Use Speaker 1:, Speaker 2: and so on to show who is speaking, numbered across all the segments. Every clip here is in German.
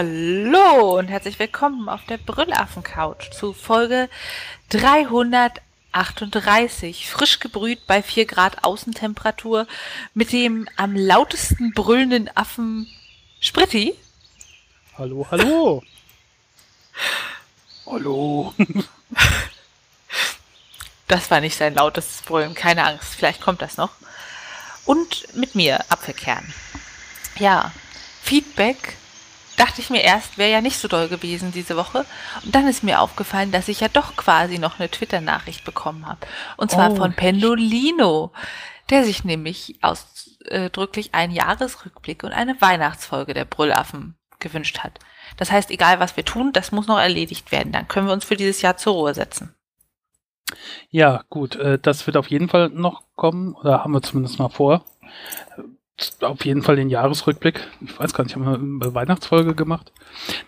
Speaker 1: Hallo und herzlich willkommen auf der Brüllaffen-Couch zu Folge 338, frisch gebrüht bei 4 Grad Außentemperatur mit dem am lautesten brüllenden Affen Spritti.
Speaker 2: Hallo, hallo.
Speaker 3: Hallo.
Speaker 1: Das war nicht sein lautestes Brüllen, keine Angst, vielleicht kommt das noch. Und mit mir, Apfelkern. Ja, Feedback dachte ich mir erst, wäre ja nicht so doll gewesen diese Woche. Und dann ist mir aufgefallen, dass ich ja doch quasi noch eine Twitter-Nachricht bekommen habe. Und zwar
Speaker 2: Oh.
Speaker 1: von Pendolino, der sich nämlich ausdrücklich einen Jahresrückblick und eine Weihnachtsfolge der Brüllaffen gewünscht hat. Das heißt, egal was wir tun, das muss noch erledigt werden. Dann können wir uns für dieses Jahr zur Ruhe setzen.
Speaker 2: Ja, gut, äh, das wird auf jeden Fall noch kommen, oder haben wir zumindest mal vor. Auf jeden Fall den Jahresrückblick. Ich weiß gar nicht, haben wir eine Weihnachtsfolge gemacht?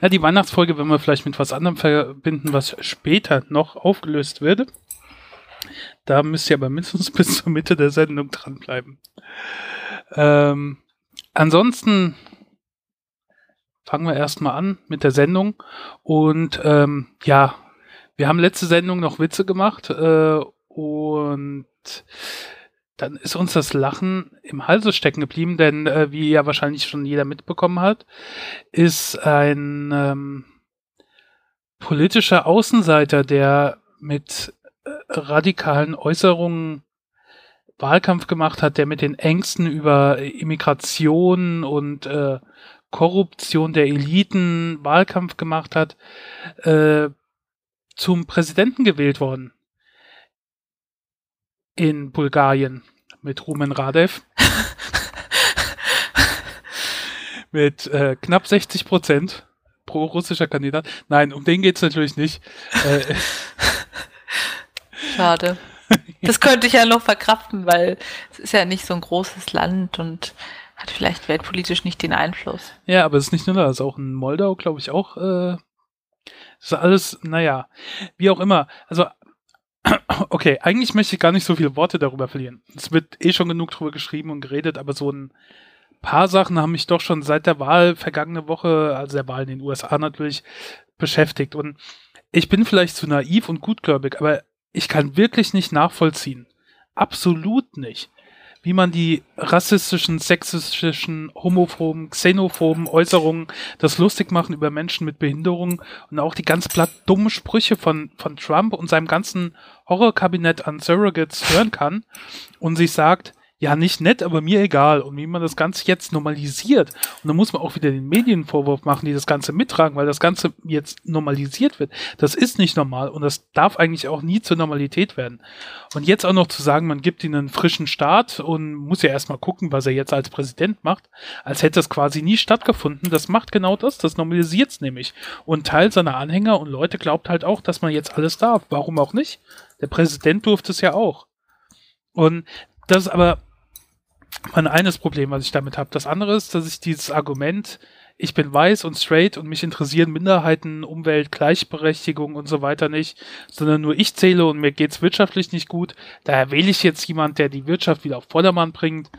Speaker 2: Na, die Weihnachtsfolge werden wir vielleicht mit was anderem verbinden, was später noch aufgelöst wird. Da müsst ihr aber mindestens bis zur Mitte der Sendung dranbleiben. Ähm, ansonsten fangen wir erstmal an mit der Sendung. Und ähm, ja, wir haben letzte Sendung noch Witze gemacht äh, und dann ist uns das Lachen im Halse stecken geblieben, denn äh, wie ja wahrscheinlich schon jeder mitbekommen hat, ist ein ähm, politischer Außenseiter, der mit äh, radikalen Äußerungen Wahlkampf gemacht hat, der mit den Ängsten über Immigration und äh, Korruption der Eliten Wahlkampf gemacht hat, äh, zum Präsidenten gewählt worden. In Bulgarien mit Rumen Radev. mit äh, knapp 60 Prozent pro-russischer Kandidat. Nein, um den geht's natürlich nicht. Äh,
Speaker 1: Schade. Das könnte ich ja noch verkraften, weil es ist ja nicht so ein großes Land und hat vielleicht weltpolitisch nicht den Einfluss.
Speaker 2: ja, aber es ist nicht nur das, auch in Moldau, glaube ich, auch. Äh, das ist alles, naja, wie auch immer. Also, okay, eigentlich möchte ich gar nicht so viele Worte darüber verlieren. Es wird eh schon genug drüber geschrieben und geredet, aber so ein paar Sachen haben mich doch schon seit der Wahl vergangene Woche, also der Wahl in den USA natürlich, beschäftigt. Und ich bin vielleicht zu naiv und gutgläubig, aber ich kann wirklich nicht nachvollziehen. Absolut nicht. Wie man die rassistischen, sexistischen, homophoben, xenophoben Äußerungen, das lustig machen über Menschen mit Behinderung und auch die ganz platt dummen Sprüche von, von Trump und seinem ganzen Horrorkabinett an Surrogates hören kann und sich sagt, ja, nicht nett, aber mir egal. Und wie man das Ganze jetzt normalisiert. Und dann muss man auch wieder den Medien Vorwurf machen, die das Ganze mittragen, weil das Ganze jetzt normalisiert wird. Das ist nicht normal und das darf eigentlich auch nie zur Normalität werden. Und jetzt auch noch zu sagen, man gibt ihnen einen frischen Start und muss ja erstmal gucken, was er jetzt als Präsident macht, als hätte das quasi nie stattgefunden. Das macht genau das, das normalisiert es nämlich. Und Teil seiner Anhänger und Leute glaubt halt auch, dass man jetzt alles darf. Warum auch nicht? Der Präsident durfte es ja auch. Und das ist aber mein eines Problem, was ich damit habe. Das andere ist, dass ich dieses Argument, ich bin weiß und straight und mich interessieren Minderheiten, Umwelt, Gleichberechtigung und so weiter nicht, sondern nur ich zähle und mir geht's wirtschaftlich nicht gut. Daher wähle ich jetzt jemand, der die Wirtschaft wieder auf Vordermann bringt,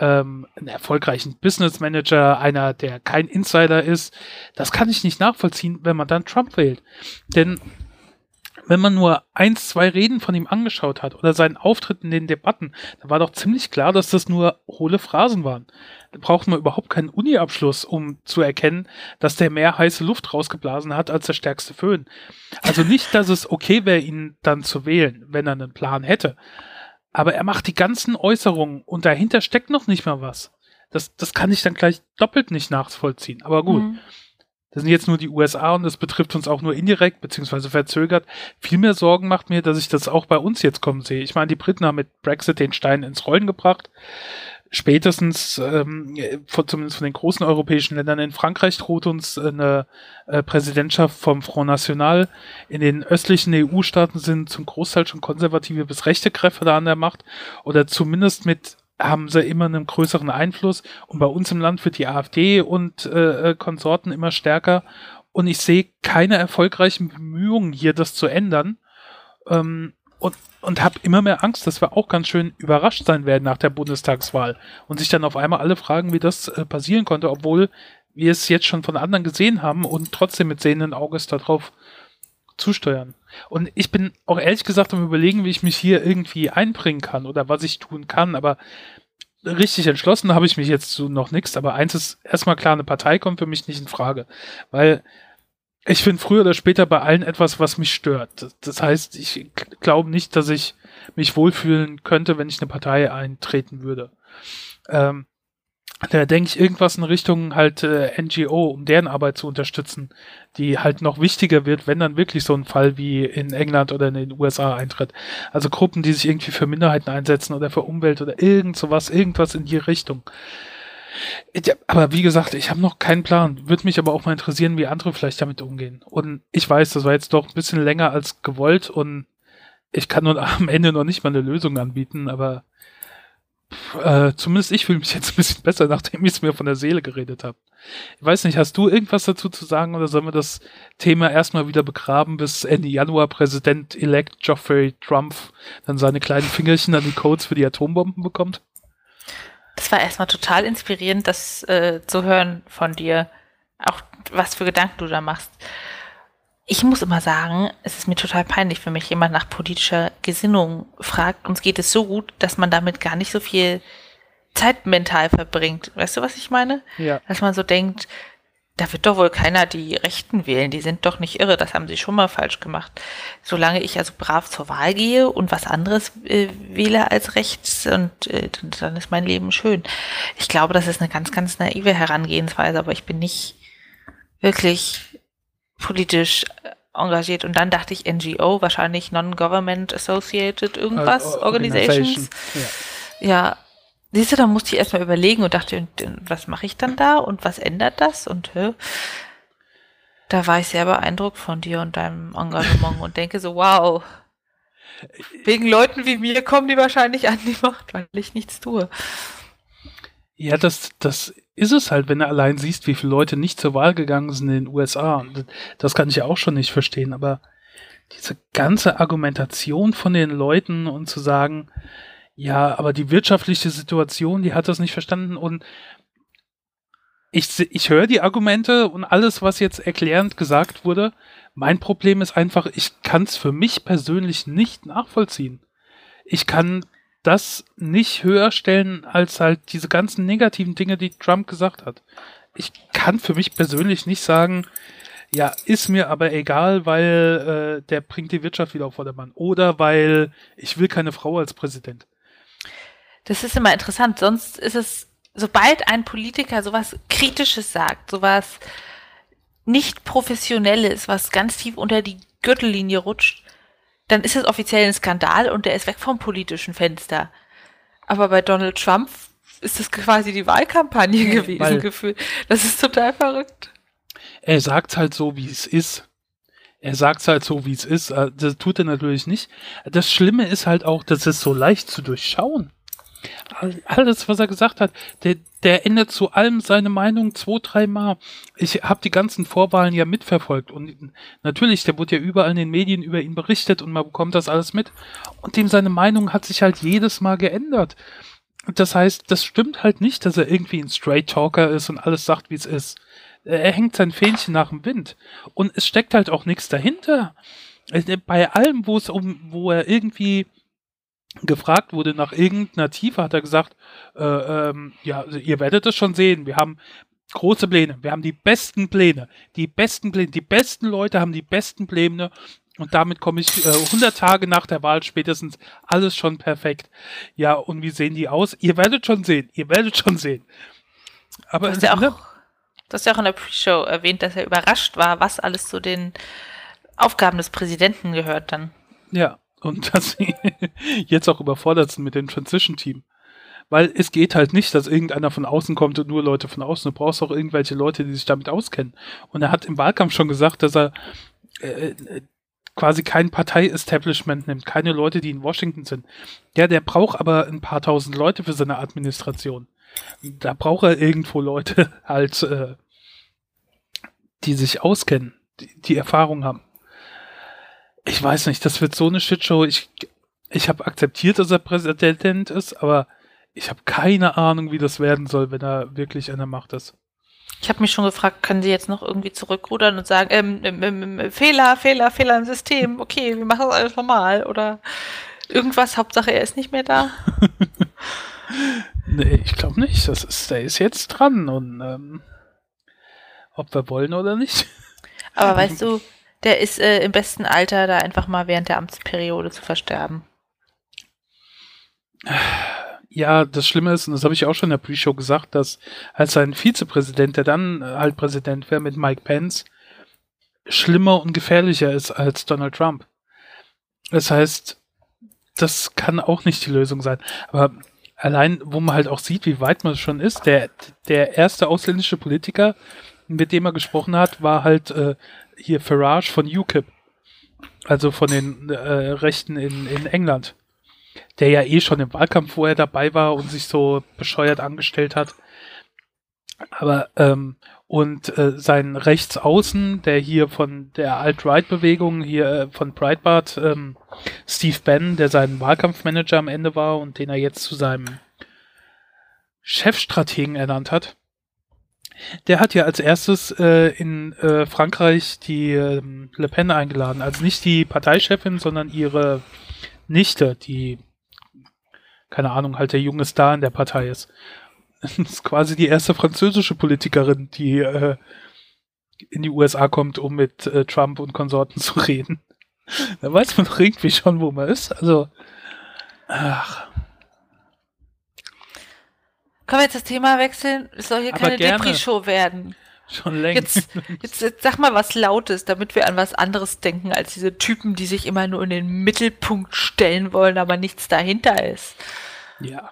Speaker 2: ähm, einen erfolgreichen Business Manager, einer, der kein Insider ist. Das kann ich nicht nachvollziehen, wenn man dann Trump wählt. Denn wenn man nur eins, zwei Reden von ihm angeschaut hat oder seinen Auftritt in den Debatten, da war doch ziemlich klar, dass das nur hohle Phrasen waren. Da braucht man überhaupt keinen Uni-Abschluss, um zu erkennen, dass der mehr heiße Luft rausgeblasen hat als der stärkste Föhn. Also nicht, dass es okay wäre, ihn dann zu wählen, wenn er einen Plan hätte. Aber er macht die ganzen Äußerungen und dahinter steckt noch nicht mal was. Das, das kann ich dann gleich doppelt nicht nachvollziehen. Aber gut.
Speaker 1: Mhm.
Speaker 2: Das sind jetzt nur die USA und das betrifft uns auch nur indirekt beziehungsweise verzögert. Viel mehr Sorgen macht mir, dass ich das auch bei uns jetzt kommen sehe. Ich meine, die Briten haben mit Brexit den Stein ins Rollen gebracht. Spätestens, ähm, von, zumindest von den großen europäischen Ländern, in Frankreich droht uns eine äh, Präsidentschaft vom Front National. In den östlichen EU-Staaten sind zum Großteil schon konservative bis rechte Kräfte da an der Macht oder zumindest mit haben sie immer einen größeren Einfluss. Und bei uns im Land wird die AfD und äh, äh, Konsorten immer stärker. Und ich sehe keine erfolgreichen Bemühungen hier das zu ändern. Ähm, und, und habe immer mehr Angst, dass wir auch ganz schön überrascht sein werden nach der Bundestagswahl. Und sich dann auf einmal alle fragen, wie das äh, passieren konnte, obwohl wir es jetzt schon von anderen gesehen haben und trotzdem mit sehenden Auges darauf zusteuern. Und ich bin auch ehrlich gesagt am überlegen, wie ich mich hier irgendwie einbringen kann oder was ich tun kann, aber richtig entschlossen habe ich mich jetzt zu noch nichts, aber eins ist erstmal klar, eine Partei kommt für mich nicht in Frage, weil ich finde früher oder später bei allen etwas, was mich stört. Das heißt, ich glaube nicht, dass ich mich wohlfühlen könnte, wenn ich eine Partei eintreten würde. Ähm, da denke ich irgendwas in Richtung halt äh, NGO, um deren Arbeit zu unterstützen, die halt noch wichtiger wird, wenn dann wirklich so ein Fall wie in England oder in den USA eintritt. Also Gruppen, die sich irgendwie für Minderheiten einsetzen oder für Umwelt oder irgend sowas, irgendwas in die Richtung. Ja, aber wie gesagt, ich habe noch keinen Plan. Würde mich aber auch mal interessieren, wie andere vielleicht damit umgehen. Und ich weiß, das war jetzt doch ein bisschen länger als gewollt und ich kann nun am Ende noch nicht mal eine Lösung anbieten, aber äh, zumindest ich fühle mich jetzt ein bisschen besser, nachdem ich es mir von der Seele geredet habe. Ich weiß nicht, hast du irgendwas dazu zu sagen oder sollen wir das Thema erstmal wieder begraben, bis Ende Januar Präsident-elect Geoffrey Trump dann seine kleinen Fingerchen an die Codes für die Atombomben bekommt?
Speaker 1: Das war erstmal total inspirierend, das äh, zu hören von dir. Auch was für Gedanken du da machst. Ich muss immer sagen, es ist mir total peinlich, wenn mich jemand nach politischer Gesinnung fragt. Uns geht es so gut, dass man damit gar nicht so viel Zeit mental verbringt. Weißt du, was ich meine?
Speaker 2: Ja.
Speaker 1: Dass man so denkt, da wird doch wohl keiner die Rechten wählen. Die sind doch nicht irre. Das haben sie schon mal falsch gemacht. Solange ich also brav zur Wahl gehe und was anderes äh, wähle als rechts und äh, dann ist mein Leben schön. Ich glaube, das ist eine ganz, ganz naive Herangehensweise, aber ich bin nicht wirklich politisch äh, engagiert und dann dachte ich NGO, wahrscheinlich Non-Government Associated irgendwas, also, Organizations. Ja. ja. Siehst du, da musste ich erstmal überlegen und dachte, was mache ich dann da und was ändert das? Und hä, da war ich sehr beeindruckt von dir und deinem Engagement und denke so, wow, wegen Leuten wie mir kommen die wahrscheinlich an die Macht, weil ich nichts tue.
Speaker 2: Ja, das, das ist es halt, wenn du allein siehst, wie viele Leute nicht zur Wahl gegangen sind in den USA. Das kann ich ja auch schon nicht verstehen, aber diese ganze Argumentation von den Leuten und zu sagen, ja, aber die wirtschaftliche Situation, die hat das nicht verstanden und ich, ich höre die Argumente und alles, was jetzt erklärend gesagt wurde. Mein Problem ist einfach, ich kann es für mich persönlich nicht nachvollziehen. Ich kann das nicht höher stellen als halt diese ganzen negativen Dinge, die Trump gesagt hat. Ich kann für mich persönlich nicht sagen, ja, ist mir aber egal, weil äh, der bringt die Wirtschaft wieder auf Vordermann. Oder weil ich will keine Frau als Präsident.
Speaker 1: Das ist immer interessant. Sonst ist es, sobald ein Politiker sowas Kritisches sagt, sowas nicht Professionelles, was ganz tief unter die Gürtellinie rutscht, dann ist es offiziell ein Skandal und der ist weg vom politischen Fenster. Aber bei Donald Trump ist das quasi die Wahlkampagne ja, gewesen, gefühlt. Das ist total verrückt.
Speaker 2: Er sagt halt so, wie es ist. Er sagt halt so, wie es ist. Äh, das tut er natürlich nicht. Das Schlimme ist halt auch, dass es so leicht zu durchschauen alles, was er gesagt hat, der, der ändert zu allem seine Meinung zwei, dreimal. Ich habe die ganzen Vorwahlen ja mitverfolgt und natürlich, der wurde ja überall in den Medien über ihn berichtet und man bekommt das alles mit. Und dem seine Meinung hat sich halt jedes Mal geändert. Das heißt, das stimmt halt nicht, dass er irgendwie ein Straight Talker ist und alles sagt, wie es ist. Er hängt sein Fähnchen nach dem Wind. Und es steckt halt auch nichts dahinter. Bei allem, wo es um, wo er irgendwie gefragt wurde nach irgendeiner Tiefe, hat er gesagt, äh, ähm, ja, also ihr werdet es schon sehen, wir haben große Pläne, wir haben die besten Pläne, die besten Pläne, die besten Leute haben die besten Pläne und damit komme ich äh, 100 Tage nach der Wahl spätestens alles schon perfekt. Ja, und wie sehen die aus? Ihr werdet schon sehen, ihr werdet schon sehen.
Speaker 1: Aber das ist ja auch, das ist ja auch in der Pre-Show erwähnt, dass er überrascht war, was alles zu den Aufgaben des Präsidenten gehört dann.
Speaker 2: Ja, und dass sie jetzt auch überfordert sind mit dem Transition-Team. Weil es geht halt nicht, dass irgendeiner von außen kommt und nur Leute von außen. Du brauchst auch irgendwelche Leute, die sich damit auskennen. Und er hat im Wahlkampf schon gesagt, dass er äh, äh quasi kein Partei-Establishment nimmt, keine Leute, die in Washington sind. Ja, der braucht aber ein paar tausend Leute für seine Administration. Da braucht er irgendwo Leute halt, äh, die sich auskennen, die, die Erfahrung haben ich weiß nicht, das wird so eine Shitshow. Ich, ich habe akzeptiert, dass er Präsident ist, aber ich habe keine Ahnung, wie das werden soll, wenn er wirklich an der Macht ist.
Speaker 1: Ich habe mich schon gefragt, können Sie jetzt noch irgendwie zurückrudern und sagen, ähm, ähm, ähm, Fehler, Fehler, Fehler im System, okay, wir machen das alles normal oder irgendwas, Hauptsache er ist nicht mehr da.
Speaker 2: nee, ich glaube nicht. Das ist, der ist jetzt dran und ähm, ob wir wollen oder nicht.
Speaker 1: Aber weißt du, der ist äh, im besten Alter, da einfach mal während der Amtsperiode zu versterben.
Speaker 2: Ja, das Schlimme ist, und das habe ich auch schon in der Pre-Show gesagt, dass als sein Vizepräsident, der dann halt Präsident wäre mit Mike Pence, schlimmer und gefährlicher ist als Donald Trump. Das heißt, das kann auch nicht die Lösung sein. Aber allein, wo man halt auch sieht, wie weit man schon ist, der, der erste ausländische Politiker, mit dem er gesprochen hat, war halt äh, hier Farage von UKIP. Also von den äh, Rechten in, in England. Der ja eh schon im Wahlkampf vorher dabei war und sich so bescheuert angestellt hat. Aber, ähm, und äh, sein Rechtsaußen, der hier von der Alt-Right-Bewegung, hier äh, von Breitbart, ähm, Steve Bannon, der sein Wahlkampfmanager am Ende war und den er jetzt zu seinem Chefstrategen ernannt hat, der hat ja als erstes äh, in äh, Frankreich die äh, Le Pen eingeladen. Also nicht die Parteichefin, sondern ihre Nichte, die, keine Ahnung, halt der junge Star in der Partei ist. Das ist quasi die erste französische Politikerin, die äh, in die USA kommt, um mit äh, Trump und Konsorten zu reden. Da weiß man doch irgendwie schon, wo man ist. Also, ach.
Speaker 1: Können wir jetzt das Thema wechseln? Es soll hier
Speaker 2: Aber
Speaker 1: keine. Depri-Show werden.
Speaker 2: Schon längst.
Speaker 1: Jetzt, jetzt, jetzt sag mal was Lautes, damit wir an was anderes denken, als diese Typen, die sich immer nur in den Mittelpunkt stellen wollen, aber nichts dahinter ist.
Speaker 2: Ja.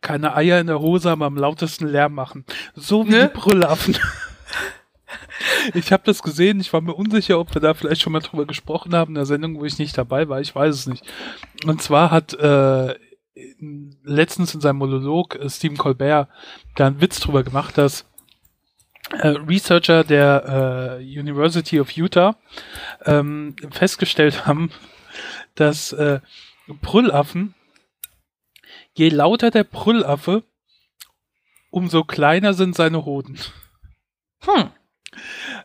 Speaker 2: Keine Eier in der Hose, aber am lautesten Lärm machen. So wie
Speaker 1: Ne?
Speaker 2: die Brüllaffen. Ich habe das gesehen, ich war mir unsicher, ob wir da vielleicht schon mal drüber gesprochen haben in der Sendung, wo ich nicht dabei war, ich weiß es nicht. Und zwar hat äh, letztens in seinem Monolog äh, Stephen Colbert da einen Witz drüber gemacht, dass äh, Researcher der äh, University of Utah ähm, festgestellt haben, dass äh, Brüllaffen, je lauter der Brüllaffe, umso kleiner sind seine Hoden.
Speaker 1: Hm.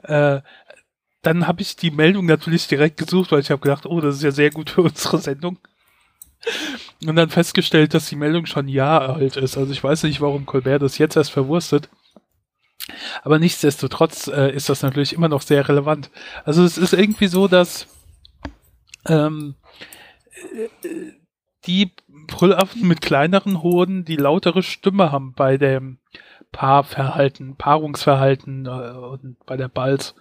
Speaker 2: Äh, dann habe ich die Meldung natürlich direkt gesucht, weil ich habe gedacht, oh, das ist ja sehr gut für unsere Sendung. Und dann festgestellt, dass die Meldung schon ein Jahr alt ist. Also ich weiß nicht, warum Colbert das jetzt erst verwurstet. Aber nichtsdestotrotz äh, ist das natürlich immer noch sehr relevant. Also es ist irgendwie so, dass ähm, äh, die Brüllaffen mit kleineren Hoden die lautere Stimme haben bei dem Paarverhalten, Paarungsverhalten äh, und bei der Balz.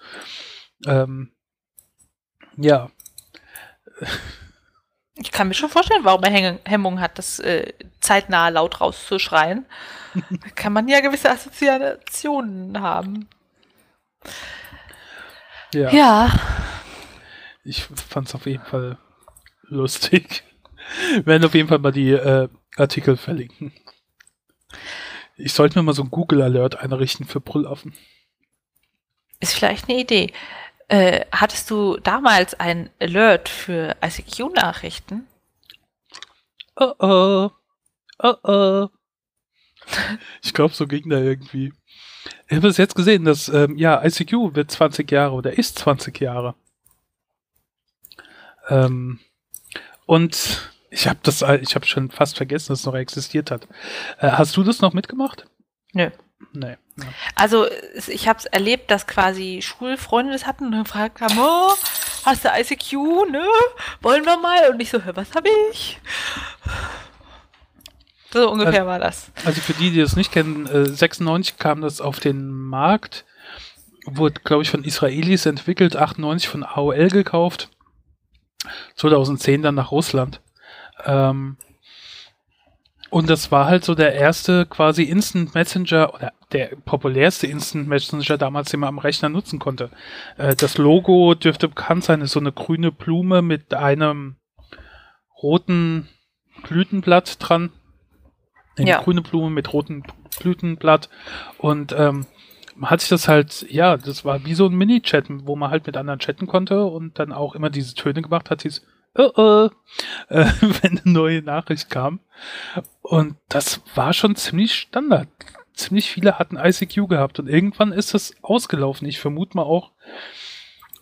Speaker 2: Ähm, ja,
Speaker 1: Ich kann mir schon vorstellen, warum er Häng- Hemmung hat, das äh, zeitnah laut rauszuschreien. Da kann man ja gewisse Assoziationen haben.
Speaker 2: ja,
Speaker 1: Ja.
Speaker 2: ich fand es auf jeden Fall lustig. Wir werden auf jeden Fall mal die äh, Artikel verlinken. Ich sollte mir mal so ein Google Alert einrichten für Brüllaffen.
Speaker 1: Ist vielleicht eine Idee. Äh, hattest du damals ein Alert für ICQ-Nachrichten?
Speaker 2: Oh oh. Oh oh. Ich glaube, so ging da irgendwie. Ich habe es jetzt gesehen, dass ähm, ja, ICQ wird 20 Jahre oder ist 20 Jahre. Ähm, und ich habe das, ich habe schon fast vergessen, dass es noch existiert hat. Äh, hast du das noch mitgemacht?
Speaker 1: Nö.
Speaker 2: Nee. Ja.
Speaker 1: Also ich habe es erlebt, dass quasi Schulfreunde das hatten und gefragt haben, oh, hast du ICQ, ne? Wollen wir mal? Und ich so, hör, was habe ich? So ungefähr war das.
Speaker 2: Also für die, die das nicht kennen, äh, 96 kam das auf den Markt, wurde, glaube ich, von Israelis entwickelt, 98 von AOL gekauft, 2010 dann nach Russland. Ähm, und das war halt so der erste quasi Instant Messenger oder der populärste Instant Messenger damals, den man am Rechner nutzen konnte. Äh, das Logo dürfte bekannt sein, ist so eine grüne Blume mit einem roten Blütenblatt dran. Eine
Speaker 1: Ja.
Speaker 2: grüne Blume mit rotem Blütenblatt. Und ähm, man hat sich das halt, ja, das war wie so ein Mini-Chat, wo man halt mit anderen chatten konnte und dann auch immer diese Töne gemacht hat, hieß, oh, oh, äh, wenn eine neue Nachricht kam. Und das war schon ziemlich Standard ziemlich viele hatten ICQ gehabt und irgendwann ist das ausgelaufen. Ich vermute mal auch,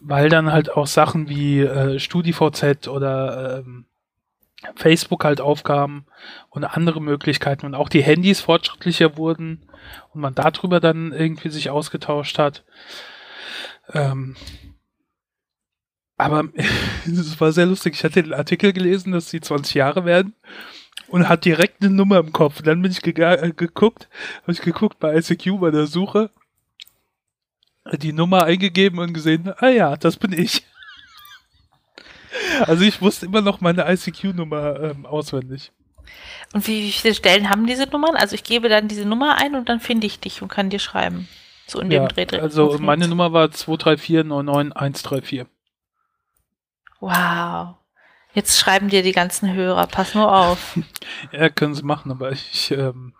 Speaker 2: weil dann halt auch Sachen wie äh, StudiVZ oder ähm, Facebook halt aufkamen und andere Möglichkeiten und auch die Handys fortschrittlicher wurden und man darüber dann irgendwie sich ausgetauscht hat. Ähm, aber es war sehr lustig. Ich hatte den Artikel gelesen, dass sie 20 Jahre werden und hat direkt eine Nummer im Kopf. Und dann bin ich äh, geguckt, habe ich geguckt bei ICQ bei der Suche, die Nummer eingegeben und gesehen, ah ja, das bin ich. Also ich wusste immer noch meine ICQ-Nummer ähm, auswendig.
Speaker 1: Und wie, wie, viele Stellen haben diese Nummern? Also ich gebe dann diese Nummer ein und dann finde ich dich und kann dir schreiben. So in
Speaker 2: ja,
Speaker 1: dem Dreh.
Speaker 2: Also meine Nummer war 234
Speaker 1: Wow. Jetzt schreiben dir die ganzen Hörer, pass nur auf.
Speaker 2: ja, können sie machen, aber ich, ähm,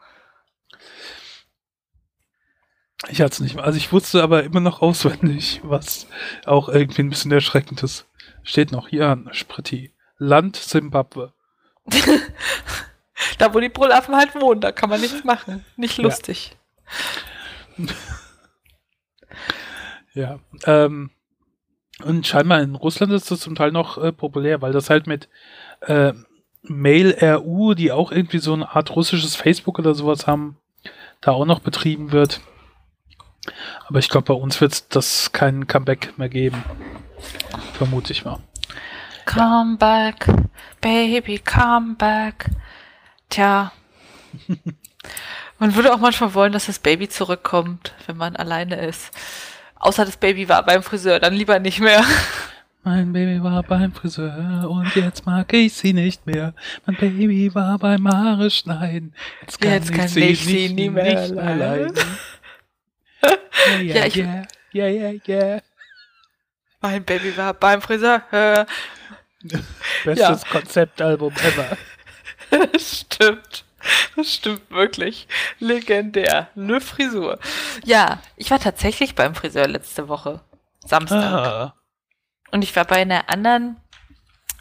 Speaker 2: ich hatte es nicht mehr. Also ich wusste aber immer noch auswendig, was auch irgendwie ein bisschen erschreckend ist. Steht noch hier an, Spritti. Land Simbabwe.
Speaker 1: da, wo die Brüllaffen halt wohnen, da kann man nichts machen. Nicht lustig.
Speaker 2: Ja, ja ähm, und scheinbar in Russland ist das zum Teil noch äh, populär, weil das halt mit äh, Mail.ru, die auch irgendwie so eine Art russisches Facebook oder sowas haben, da auch noch betrieben wird. Aber ich glaube, bei uns wird das kein Comeback mehr geben. Vermute ich mal.
Speaker 1: Come ja. back, baby, come back. Tja. man würde auch manchmal wollen, dass das Baby zurückkommt, wenn man alleine ist. Außer das Baby war beim Friseur, dann lieber nicht mehr.
Speaker 2: Mein Baby war beim Friseur und jetzt mag ich sie nicht mehr. Mein Baby war beim Haare schneiden.
Speaker 1: Jetzt kann, jetzt ich, kann sie ich sie nicht, nie mehr nicht allein.
Speaker 2: yeah, yeah, ja, ich, yeah, yeah, yeah, yeah.
Speaker 1: Mein Baby war beim Friseur.
Speaker 2: Bestes ja. Konzeptalbum ever.
Speaker 1: Stimmt. Das stimmt wirklich. Legendär. Ne Frisur. Ja, ich war tatsächlich beim Friseur letzte Woche. Samstag. Ah. Und ich war bei einer anderen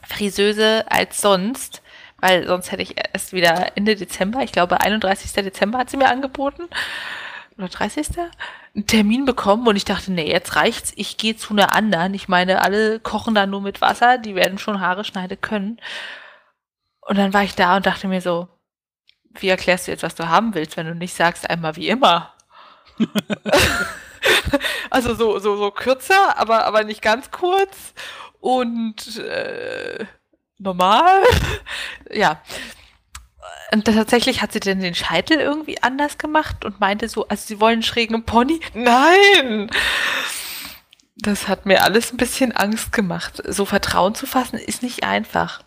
Speaker 1: Friseuse als sonst, weil sonst hätte ich erst wieder Ende Dezember, ich glaube 31. Dezember hat sie mir angeboten. Oder 30. einen Termin bekommen und ich dachte, nee, jetzt reicht's, ich gehe zu einer anderen. Ich meine, alle kochen da nur mit Wasser, die werden schon Haare schneiden können. Und dann war ich da und dachte mir so, wie erklärst du jetzt, was du haben willst, wenn du nicht sagst einmal wie immer? also so, so, so kürzer, aber, aber nicht ganz kurz und äh, normal. ja. Und tatsächlich hat sie denn den Scheitel irgendwie anders gemacht und meinte so, also sie wollen einen schrägen Pony. Nein! Das hat mir alles ein bisschen Angst gemacht. So Vertrauen zu fassen ist nicht einfach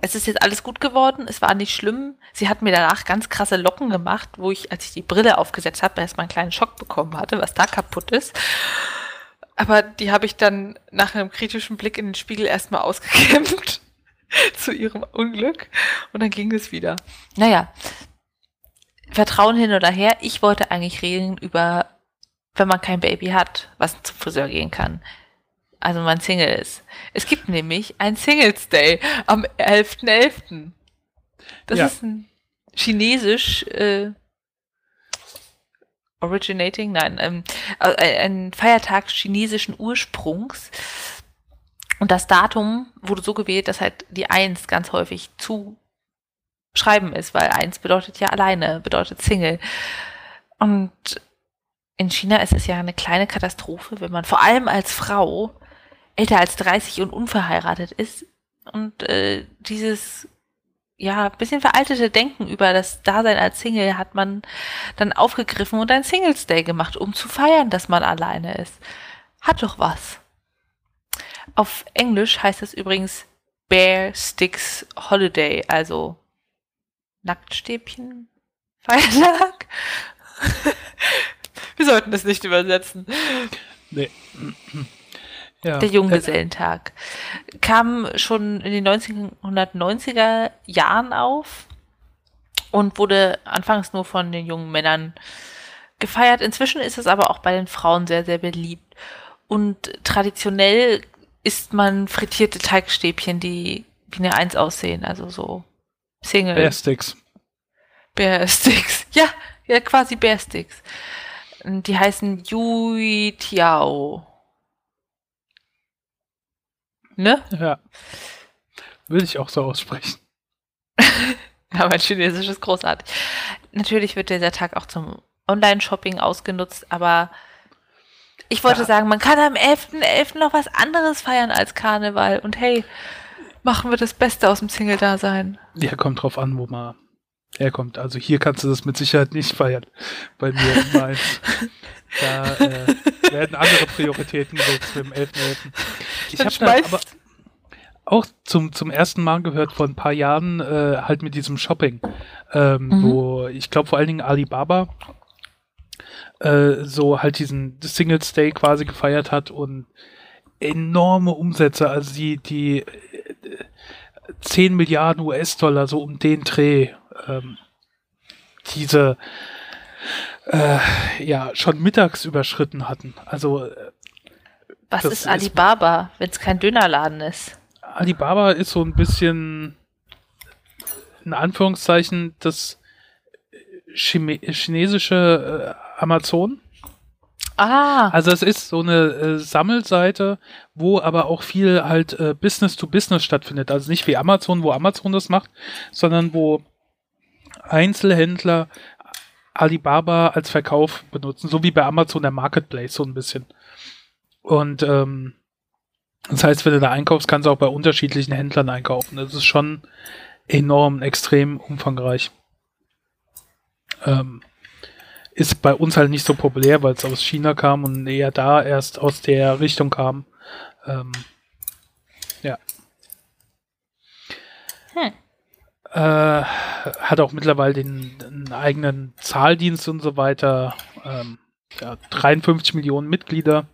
Speaker 1: es ist jetzt alles gut geworden, es war nicht schlimm. Sie hat mir danach ganz krasse Locken gemacht, wo ich, als ich die Brille aufgesetzt habe, erstmal einen kleinen Schock bekommen hatte, was da kaputt ist. Aber die habe ich dann nach einem kritischen Blick in den Spiegel erstmal ausgekämpft zu ihrem Unglück und dann ging es wieder. Naja, Vertrauen hin oder her. Ich wollte eigentlich reden über, wenn man kein Baby hat, was zum Friseur gehen kann also man Single ist. Es gibt nämlich ein Singles Day am 11.11. .11. Das ja. ist ein chinesisch äh, originating, nein, ähm, ein Feiertag chinesischen Ursprungs. Und das Datum wurde so gewählt, dass halt die Eins ganz häufig zu schreiben ist, weil Eins bedeutet ja alleine, bedeutet Single. Und in China ist es ja eine kleine Katastrophe, wenn man vor allem als Frau älter als 30 und unverheiratet ist und äh, dieses ja, bisschen veraltete Denken über das Dasein als Single hat man dann aufgegriffen und ein Singles Day gemacht, um zu feiern, dass man alleine ist. Hat doch was. Auf Englisch heißt es übrigens Bear Sticks Holiday, also Nacktstäbchen Feiertag. Wir sollten das nicht übersetzen.
Speaker 2: Nee.
Speaker 1: Ja. Der Junggesellentag. Kam schon in den 1990er Jahren auf und wurde anfangs nur von den jungen Männern gefeiert. Inzwischen ist es aber auch bei den Frauen sehr, sehr beliebt. Und traditionell isst man frittierte Teigstäbchen, die wie eine Eins aussehen, also so Single.
Speaker 2: Bear Sticks.
Speaker 1: Bear Sticks. Ja, Ja, quasi Bärsticks. Die heißen Yui Tiao. Ne?
Speaker 2: Ja. Würde ich auch so aussprechen.
Speaker 1: ja, mein Chinesisch ist großartig. Natürlich wird dieser Tag auch zum Online-Shopping ausgenutzt, aber ich wollte ja. sagen, man kann am 11.11. .11. noch was anderes feiern als Karneval. Und hey, machen wir das Beste aus dem Single-Dasein.
Speaker 2: Ja, kommt drauf an, wo man herkommt. Also hier kannst du das mit Sicherheit nicht feiern. Bei mir in Mainz. da äh, werden andere Prioritäten gesetzt für den 11.11. Ich habe da aber auch zum, zum ersten Mal gehört vor ein paar Jahren äh, halt mit diesem Shopping, ähm, mhm. wo ich glaube vor allen Dingen Alibaba äh, so halt diesen Singles Day quasi gefeiert hat und enorme Umsätze, also die, die äh, 10 Milliarden US-Dollar so um den Dreh ähm, diese äh, ja schon mittags überschritten hatten. Also äh,
Speaker 1: was ist Alibaba, wenn es kein Dönerladen ist?
Speaker 2: Alibaba ist so ein bisschen in Anführungszeichen das Chime chinesische äh, Amazon.
Speaker 1: Ah.
Speaker 2: Also es ist so eine äh, Sammelseite, wo aber auch viel halt äh, Business to Business stattfindet. Also nicht wie Amazon, wo Amazon das macht, sondern wo Einzelhändler Alibaba als Verkauf benutzen, so wie bei Amazon der Marketplace so ein bisschen. Und ähm, das heißt, wenn du da einkaufst, kannst du auch bei unterschiedlichen Händlern einkaufen. Das ist schon enorm, extrem umfangreich. Ähm, ist bei uns halt nicht so populär, weil es aus China kam und eher da erst aus der Richtung kam. Ähm, ja. Hm. Äh, hat auch mittlerweile den, den, eigenen Zahldienst und so weiter. Ähm, ja, 53 Millionen Mitglieder.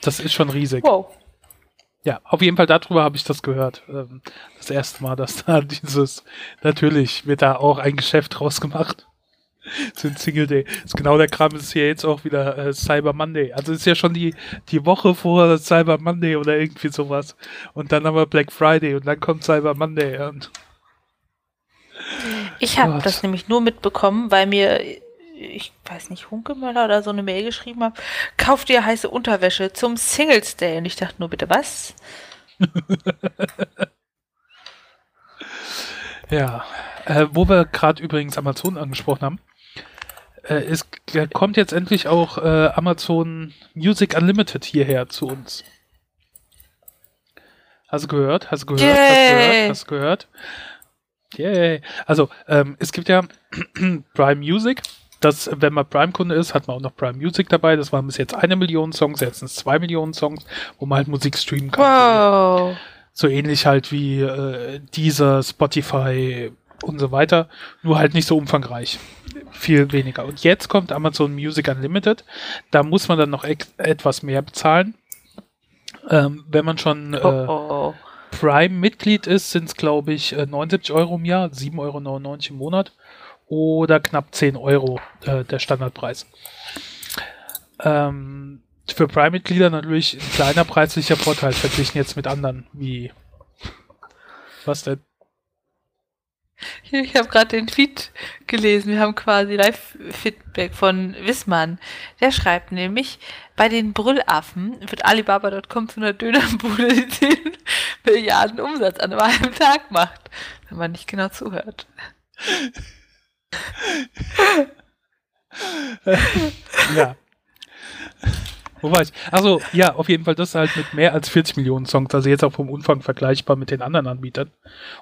Speaker 2: Das ist schon riesig. Wow. Ja, auf jeden Fall darüber habe ich das gehört. Ähm, das erste Mal, dass da dieses, natürlich wird da auch ein Geschäft draus gemacht. Sind Single Day. Das ist genau der Kram, ist ja jetzt auch wieder äh, Cyber Monday. Also ist ja schon die, die Woche vor Cyber Monday oder irgendwie sowas. Und dann haben wir Black Friday und dann kommt Cyber Monday. Und
Speaker 1: ich habe das nämlich nur mitbekommen, weil mir, ich weiß nicht, Hunkemöller oder so eine Mail geschrieben hat, kauf dir heiße Unterwäsche zum Singles Day. Und ich dachte nur, bitte was?
Speaker 2: ja, äh, wo wir gerade übrigens Amazon angesprochen haben. Äh, es kommt jetzt endlich auch äh, Amazon Music Unlimited hierher zu uns. Hast du gehört? Hast du gehört? Yay. Hast du gehört? Hast du gehört? Yay. Also, ähm, es gibt ja Prime Music. Das, wenn man Prime-Kunde ist, hat man auch noch Prime Music dabei. Das waren bis jetzt eine Million Songs, jetzt sind es zwei Millionen Songs, wo man halt Musik streamen kann. Wow. So ähnlich halt wie äh, dieser Spotify und so weiter, nur halt nicht so umfangreich. Viel weniger. Und jetzt kommt Amazon Music Unlimited. Da muss man dann noch etwas mehr bezahlen. Ähm, wenn man schon äh, oh, oh, oh. Prime-Mitglied ist, sind es, glaube ich, 79 äh, Euro im Jahr, 7,99 Euro im Monat oder knapp 10 Euro äh, der Standardpreis. Ähm, für Prime-Mitglieder natürlich ein kleiner preislicher Vorteil verglichen jetzt mit anderen, wie. Was denn?
Speaker 1: Ich habe gerade den Tweet gelesen. Wir haben quasi Live-Feedback von Wissmann. Der schreibt nämlich, bei den Brüllaffen wird Alibaba.com zu einer Dönerbude, die 10 Milliarden Umsatz an einem Tag macht. Wenn man nicht genau zuhört.
Speaker 2: ja. Wo war ich? Also ja, auf jeden Fall das halt mit mehr als 40 Millionen Songs, also jetzt auch vom Umfang vergleichbar mit den anderen Anbietern.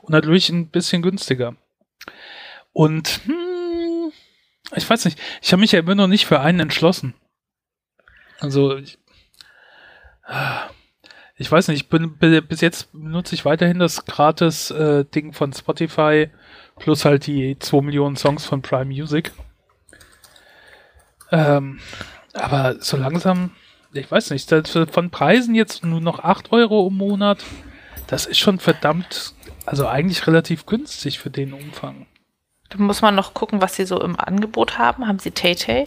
Speaker 2: Und natürlich ein bisschen günstiger. Und hm, ich weiß nicht, ich habe mich ja immer noch nicht für einen entschlossen. Also ich, ich weiß nicht, ich bin, bis jetzt benutze ich weiterhin das gratis äh, Ding von Spotify plus halt die 2 Millionen Songs von Prime Music. Ähm, aber so langsam ich weiß nicht, von Preisen jetzt nur noch 8 Euro im Monat, das ist schon verdammt, also eigentlich relativ günstig für den Umfang.
Speaker 1: Da muss man noch gucken, was sie so im Angebot haben. Haben sie Tay-Tay?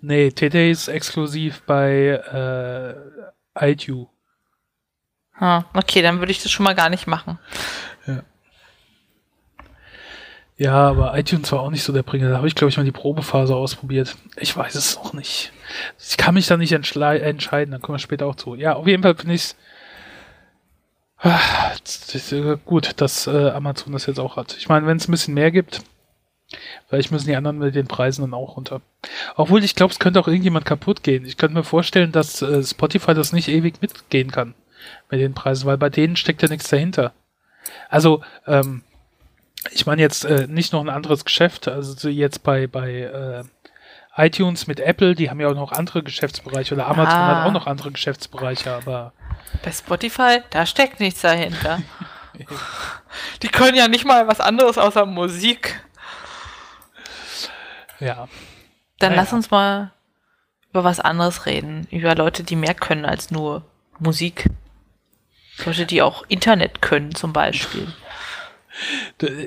Speaker 2: Nee, Tay-Tay ist exklusiv bei äh, ITU.
Speaker 1: Ah, okay, dann würde ich das schon mal gar nicht machen.
Speaker 2: Ja. Ja, aber iTunes war auch nicht so der Bringer. Da habe ich, glaube ich, mal die Probephase ausprobiert. Ich weiß es noch nicht. Ich kann mich da nicht entscheiden, da kommen wir später auch zu. Ja, auf jeden Fall finde ich es ah, gut, dass äh, Amazon das jetzt auch hat. Ich meine, wenn es ein bisschen mehr gibt, vielleicht müssen die anderen mit den Preisen dann auch runter. Obwohl, ich glaube, es könnte auch irgendjemand kaputt gehen. Ich könnte mir vorstellen, dass äh, Spotify das nicht ewig mitgehen kann mit den Preisen, weil bei denen steckt ja nichts dahinter. Also, ähm, ich meine jetzt äh, nicht noch ein anderes Geschäft, also jetzt bei, bei äh, iTunes mit Apple, die haben ja auch noch andere Geschäftsbereiche oder Amazon ah. hat auch noch andere Geschäftsbereiche, aber.
Speaker 1: Bei Spotify, da steckt nichts dahinter. die können ja nicht mal was anderes außer Musik.
Speaker 2: Ja.
Speaker 1: Dann naja. lass uns mal über was anderes reden. Über Leute, die mehr können als nur Musik. Leute, die auch Internet können, zum Beispiel.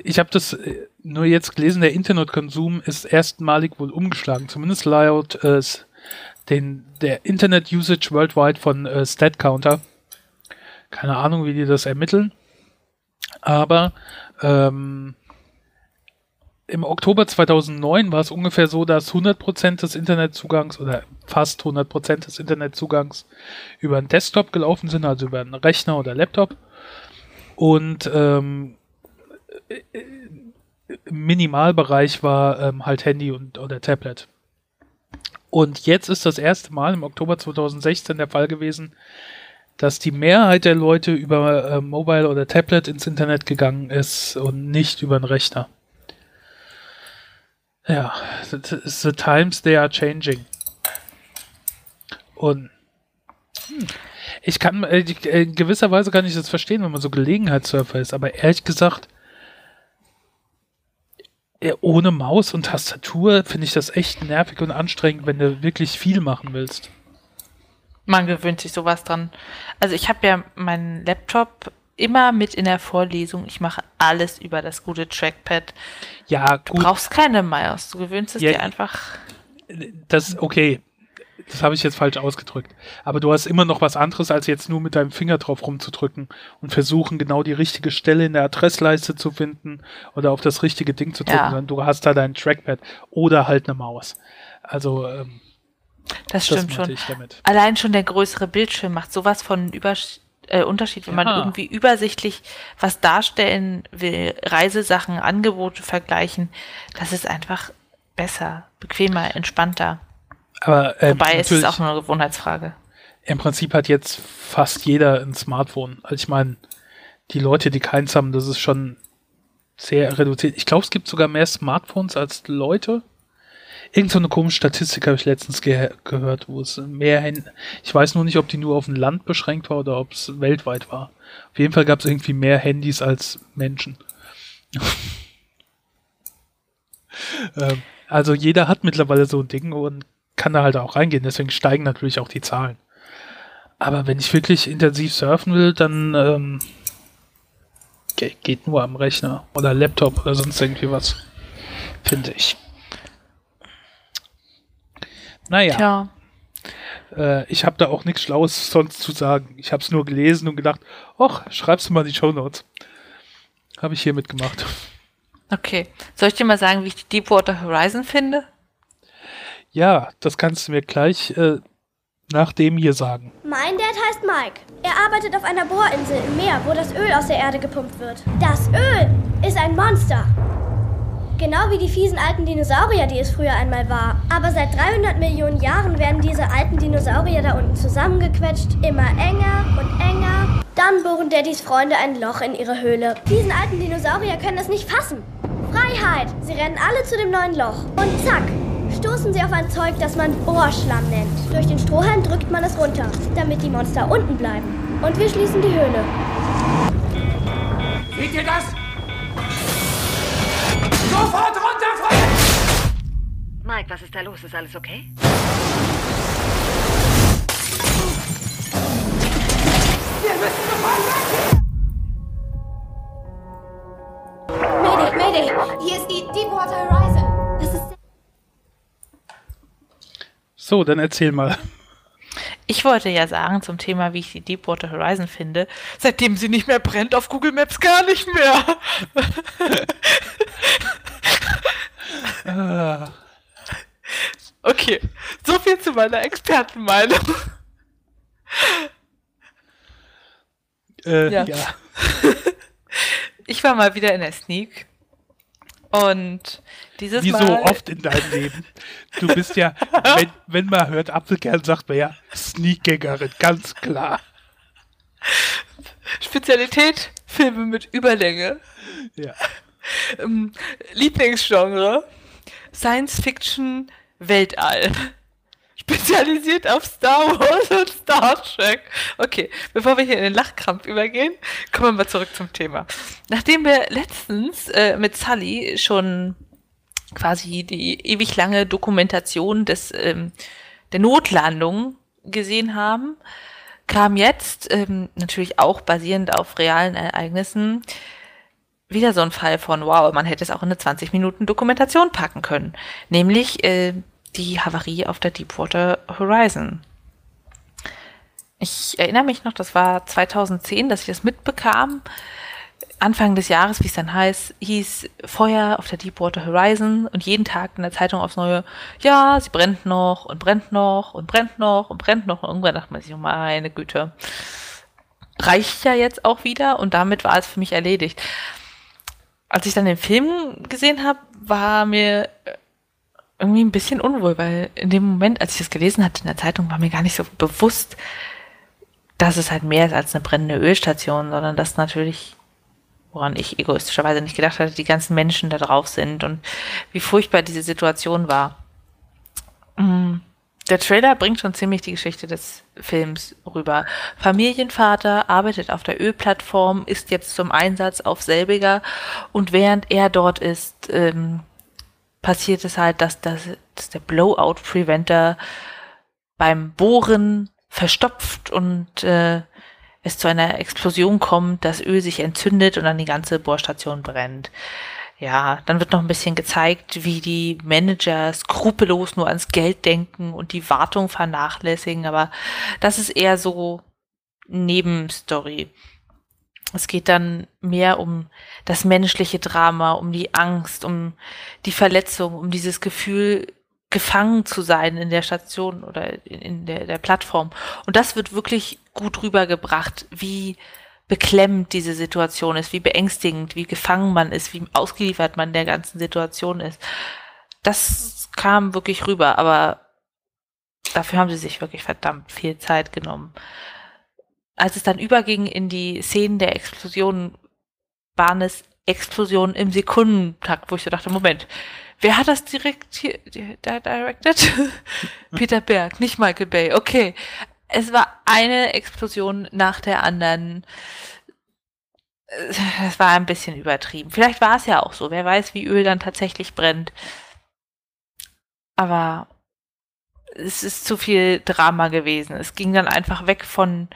Speaker 2: Ich habe das äh, nur jetzt gelesen, der Internetkonsum ist erstmalig wohl umgeschlagen, zumindest laut äh, den, der Internet Usage Worldwide von äh, StatCounter. Keine Ahnung, wie die das ermitteln. Aber ähm, im Oktober 2009 war es ungefähr so, dass 100% des Internetzugangs oder fast 100% des Internetzugangs über einen Desktop gelaufen sind, also über einen Rechner oder Laptop. Und ähm, Minimalbereich war ähm, halt Handy und oder Tablet. Und jetzt ist das erste Mal im Oktober 2016 der Fall gewesen, dass die Mehrheit der Leute über äh, Mobile oder Tablet ins Internet gegangen ist und nicht über einen Rechner. Ja, the times they are changing. Und hm, ich kann, äh, in gewisser Weise kann ich das verstehen, wenn man so Gelegenheitssurfer ist, aber ehrlich gesagt, ohne Maus und Tastatur finde ich das echt nervig und anstrengend, wenn du wirklich viel machen willst.
Speaker 1: Man gewöhnt sich sowas dran. Also ich habe ja meinen Laptop immer mit in der Vorlesung. Ich mache alles über das gute Trackpad.
Speaker 2: Ja,
Speaker 1: gut. Du brauchst keine Maus. Du gewöhnst es ja, dir einfach.
Speaker 2: Das okay das habe ich jetzt falsch ausgedrückt. Aber du hast immer noch was anderes, als jetzt nur mit deinem Finger drauf rumzudrücken und versuchen, genau die richtige Stelle in der Adressleiste zu finden oder auf das richtige Ding zu drücken, ja. du hast da dein Trackpad oder halt eine Maus. Also, ähm,
Speaker 1: das stimmt das schon. Allein schon der größere Bildschirm macht sowas von Übersch äh, Unterschied, wenn ja. man irgendwie übersichtlich was darstellen will, Reisesachen, Angebote vergleichen. Das ist einfach besser, bequemer, entspannter.
Speaker 2: Aber,
Speaker 1: ähm, Wobei ist es auch nur eine Gewohnheitsfrage.
Speaker 2: Im Prinzip hat jetzt fast jeder ein Smartphone. Also ich meine, die Leute, die keins haben, das ist schon sehr reduziert. Ich glaube, es gibt sogar mehr Smartphones als Leute. Irgend so eine komische Statistik habe ich letztens ge gehört, wo es mehr Hände. Ich weiß nur nicht, ob die nur auf ein Land beschränkt war oder ob es weltweit war. Auf jeden Fall gab es irgendwie mehr Handys als Menschen. ähm, also jeder hat mittlerweile so ein Ding und kann da halt auch reingehen, deswegen steigen natürlich auch die Zahlen. Aber wenn ich wirklich intensiv surfen will, dann ähm, geht nur am Rechner oder Laptop oder sonst irgendwie was, finde ich. Naja. Tja. Äh, ich habe da auch nichts Schlaues sonst zu sagen. Ich habe es nur gelesen und gedacht, ach, schreibst du mal die Show Notes. Habe ich hier mitgemacht.
Speaker 1: Okay. Soll ich dir mal sagen, wie ich die Deepwater Horizon finde?
Speaker 2: Ja, das kannst du mir gleich äh, nach dem hier sagen.
Speaker 3: Mein Dad heißt Mike. Er arbeitet auf einer Bohrinsel im Meer, wo das Öl aus der Erde gepumpt wird. Das Öl ist ein Monster. Genau wie die fiesen alten Dinosaurier, die es früher einmal war. Aber seit 300 Millionen Jahren werden diese alten Dinosaurier da unten zusammengequetscht, immer enger und enger. Dann bohren Daddys Freunde ein Loch in ihre Höhle. Diesen alten Dinosaurier können das nicht fassen. Freiheit! Sie rennen alle zu dem neuen Loch. Und zack, stoßen sie auf ein Zeug, das man Bohrschlamm nennt. Durch den Strohhalm drückt man es runter, damit die Monster unten bleiben. Und wir schließen die Höhle.
Speaker 4: Seht ihr das? Sofort runter, Freunde!
Speaker 5: Mike, was ist da los? Ist alles okay?
Speaker 4: Wir müssen sofort weg!
Speaker 3: Mayday, Mayday! Hier ist die Deepwater Horizon. Was ist
Speaker 2: so, dann erzähl mal.
Speaker 1: Ich wollte ja sagen zum Thema, wie ich die Deepwater Horizon finde, seitdem sie nicht mehr brennt auf Google Maps gar nicht mehr. Okay, so viel zu meiner Expertenmeinung.
Speaker 2: äh,
Speaker 1: Ja.
Speaker 2: ja.
Speaker 1: Ich war mal wieder in der Sneak. Und dieses
Speaker 2: Wie
Speaker 1: Mal.
Speaker 2: so oft in deinem Leben. Du bist ja, wenn, wenn man hört Apfelkern, sagt man ja Sneakgängerin, ganz klar.
Speaker 1: Spezialität: Filme mit Überlänge.
Speaker 2: Ja.
Speaker 1: Ähm, Lieblingsgenre: Science Fiction, Weltall. Spezialisiert auf Star Wars und Star Trek. Okay, bevor wir hier in den Lachkrampf übergehen, kommen wir mal zurück zum Thema. Nachdem wir letztens äh, mit Sully schon quasi die ewig lange Dokumentation des ähm, der Notlandung gesehen haben, kam jetzt ähm, natürlich auch basierend auf realen Ereignissen wieder so ein Fall von, wow, man hätte es auch in eine 20 Minuten Dokumentation packen können. Nämlich äh, die Havarie auf der Deepwater Horizon. Ich erinnere mich noch, das war 2010, dass ich das mitbekam. Anfang des Jahres, wie es dann heißt, hieß Feuer auf der Deepwater Horizon und jeden Tag in der Zeitung aufs Neue, ja, sie brennt noch und brennt noch und brennt noch und brennt noch. Und irgendwann dachte man sich, oh meine Güte, reicht ja jetzt auch wieder und damit war es für mich erledigt. Als ich dann den Film gesehen habe, war mir irgendwie ein bisschen unwohl, weil in dem Moment, als ich das gelesen hatte in der Zeitung, war mir gar nicht so bewusst, dass es halt mehr ist als eine brennende Ölstation, sondern dass natürlich, woran ich egoistischerweise nicht gedacht hatte, die ganzen Menschen da drauf sind und wie furchtbar diese Situation war. Mm, Der Trailer bringt schon ziemlich die Geschichte des Films rüber. Familienvater arbeitet auf der Ölplattform, ist jetzt zum Einsatz auf selbiger und während er dort ist, ähm, passiert es halt, dass, das, dass der Blowout Preventer beim Bohren verstopft und äh, es zu einer Explosion kommt, das Öl sich entzündet und dann die ganze Bohrstation brennt. Ja, dann wird noch ein bisschen gezeigt, wie die Manager skrupellos nur ans Geld denken und die Wartung vernachlässigen, aber das ist eher so Nebenstory. Es geht dann mehr um das menschliche Drama, um die Angst, um die Verletzung, um dieses Gefühl, gefangen zu sein in der Station oder in, in der, der Plattform. Und das wird wirklich gut rübergebracht, wie beklemmend diese Situation ist, wie beängstigend, wie gefangen man ist, wie ausgeliefert man der ganzen Situation ist. Das kam wirklich rüber, aber dafür haben sie sich wirklich verdammt viel Zeit genommen. Als es dann überging in die Szenen der Explosionen, waren es Explosionen im Sekundentakt, wo ich so dachte, Moment, wer hat das direkt hier, di- directed? Peter Berg, nicht Michael Bay. Okay, es war eine Explosion nach der anderen. Es war ein bisschen übertrieben. Vielleicht war es ja auch so. Wer weiß, wie Öl dann tatsächlich brennt. Aber es ist zu viel Drama gewesen. Es ging dann einfach weg von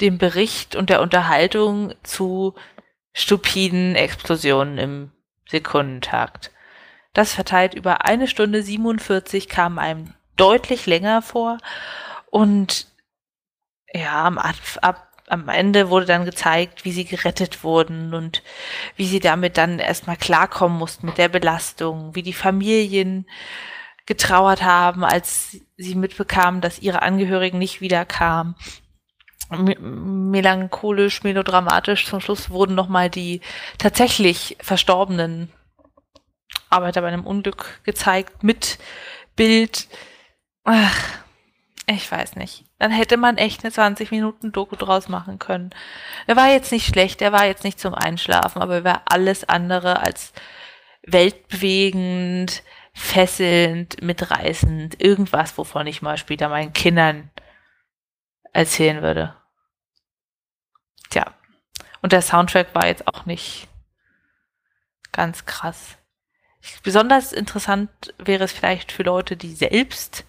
Speaker 1: dem Bericht und der Unterhaltung zu stupiden Explosionen im Sekundentakt. Das verteilt über eine Stunde 47 kam einem deutlich länger vor und ja, am, ab, am Ende wurde dann gezeigt, wie sie gerettet wurden und wie sie damit dann erstmal klarkommen mussten mit der Belastung, wie die Familien getrauert haben, als sie mitbekamen, dass ihre Angehörigen nicht wiederkamen. Me- Melancholisch, melodramatisch. Zum Schluss wurden nochmal die tatsächlich verstorbenen Arbeiter bei einem Unglück gezeigt mit Bild. Ach, ich weiß nicht. Dann hätte man echt eine 20 Minuten Doku draus machen können. Er war jetzt nicht schlecht, er war jetzt nicht zum Einschlafen, aber er war alles andere als weltbewegend, fesselnd, mitreißend, irgendwas, wovon ich mal später meinen Kindern erzählen würde. Tja. Und der Soundtrack war jetzt auch nicht ganz krass. Besonders interessant wäre es vielleicht für Leute, die selbst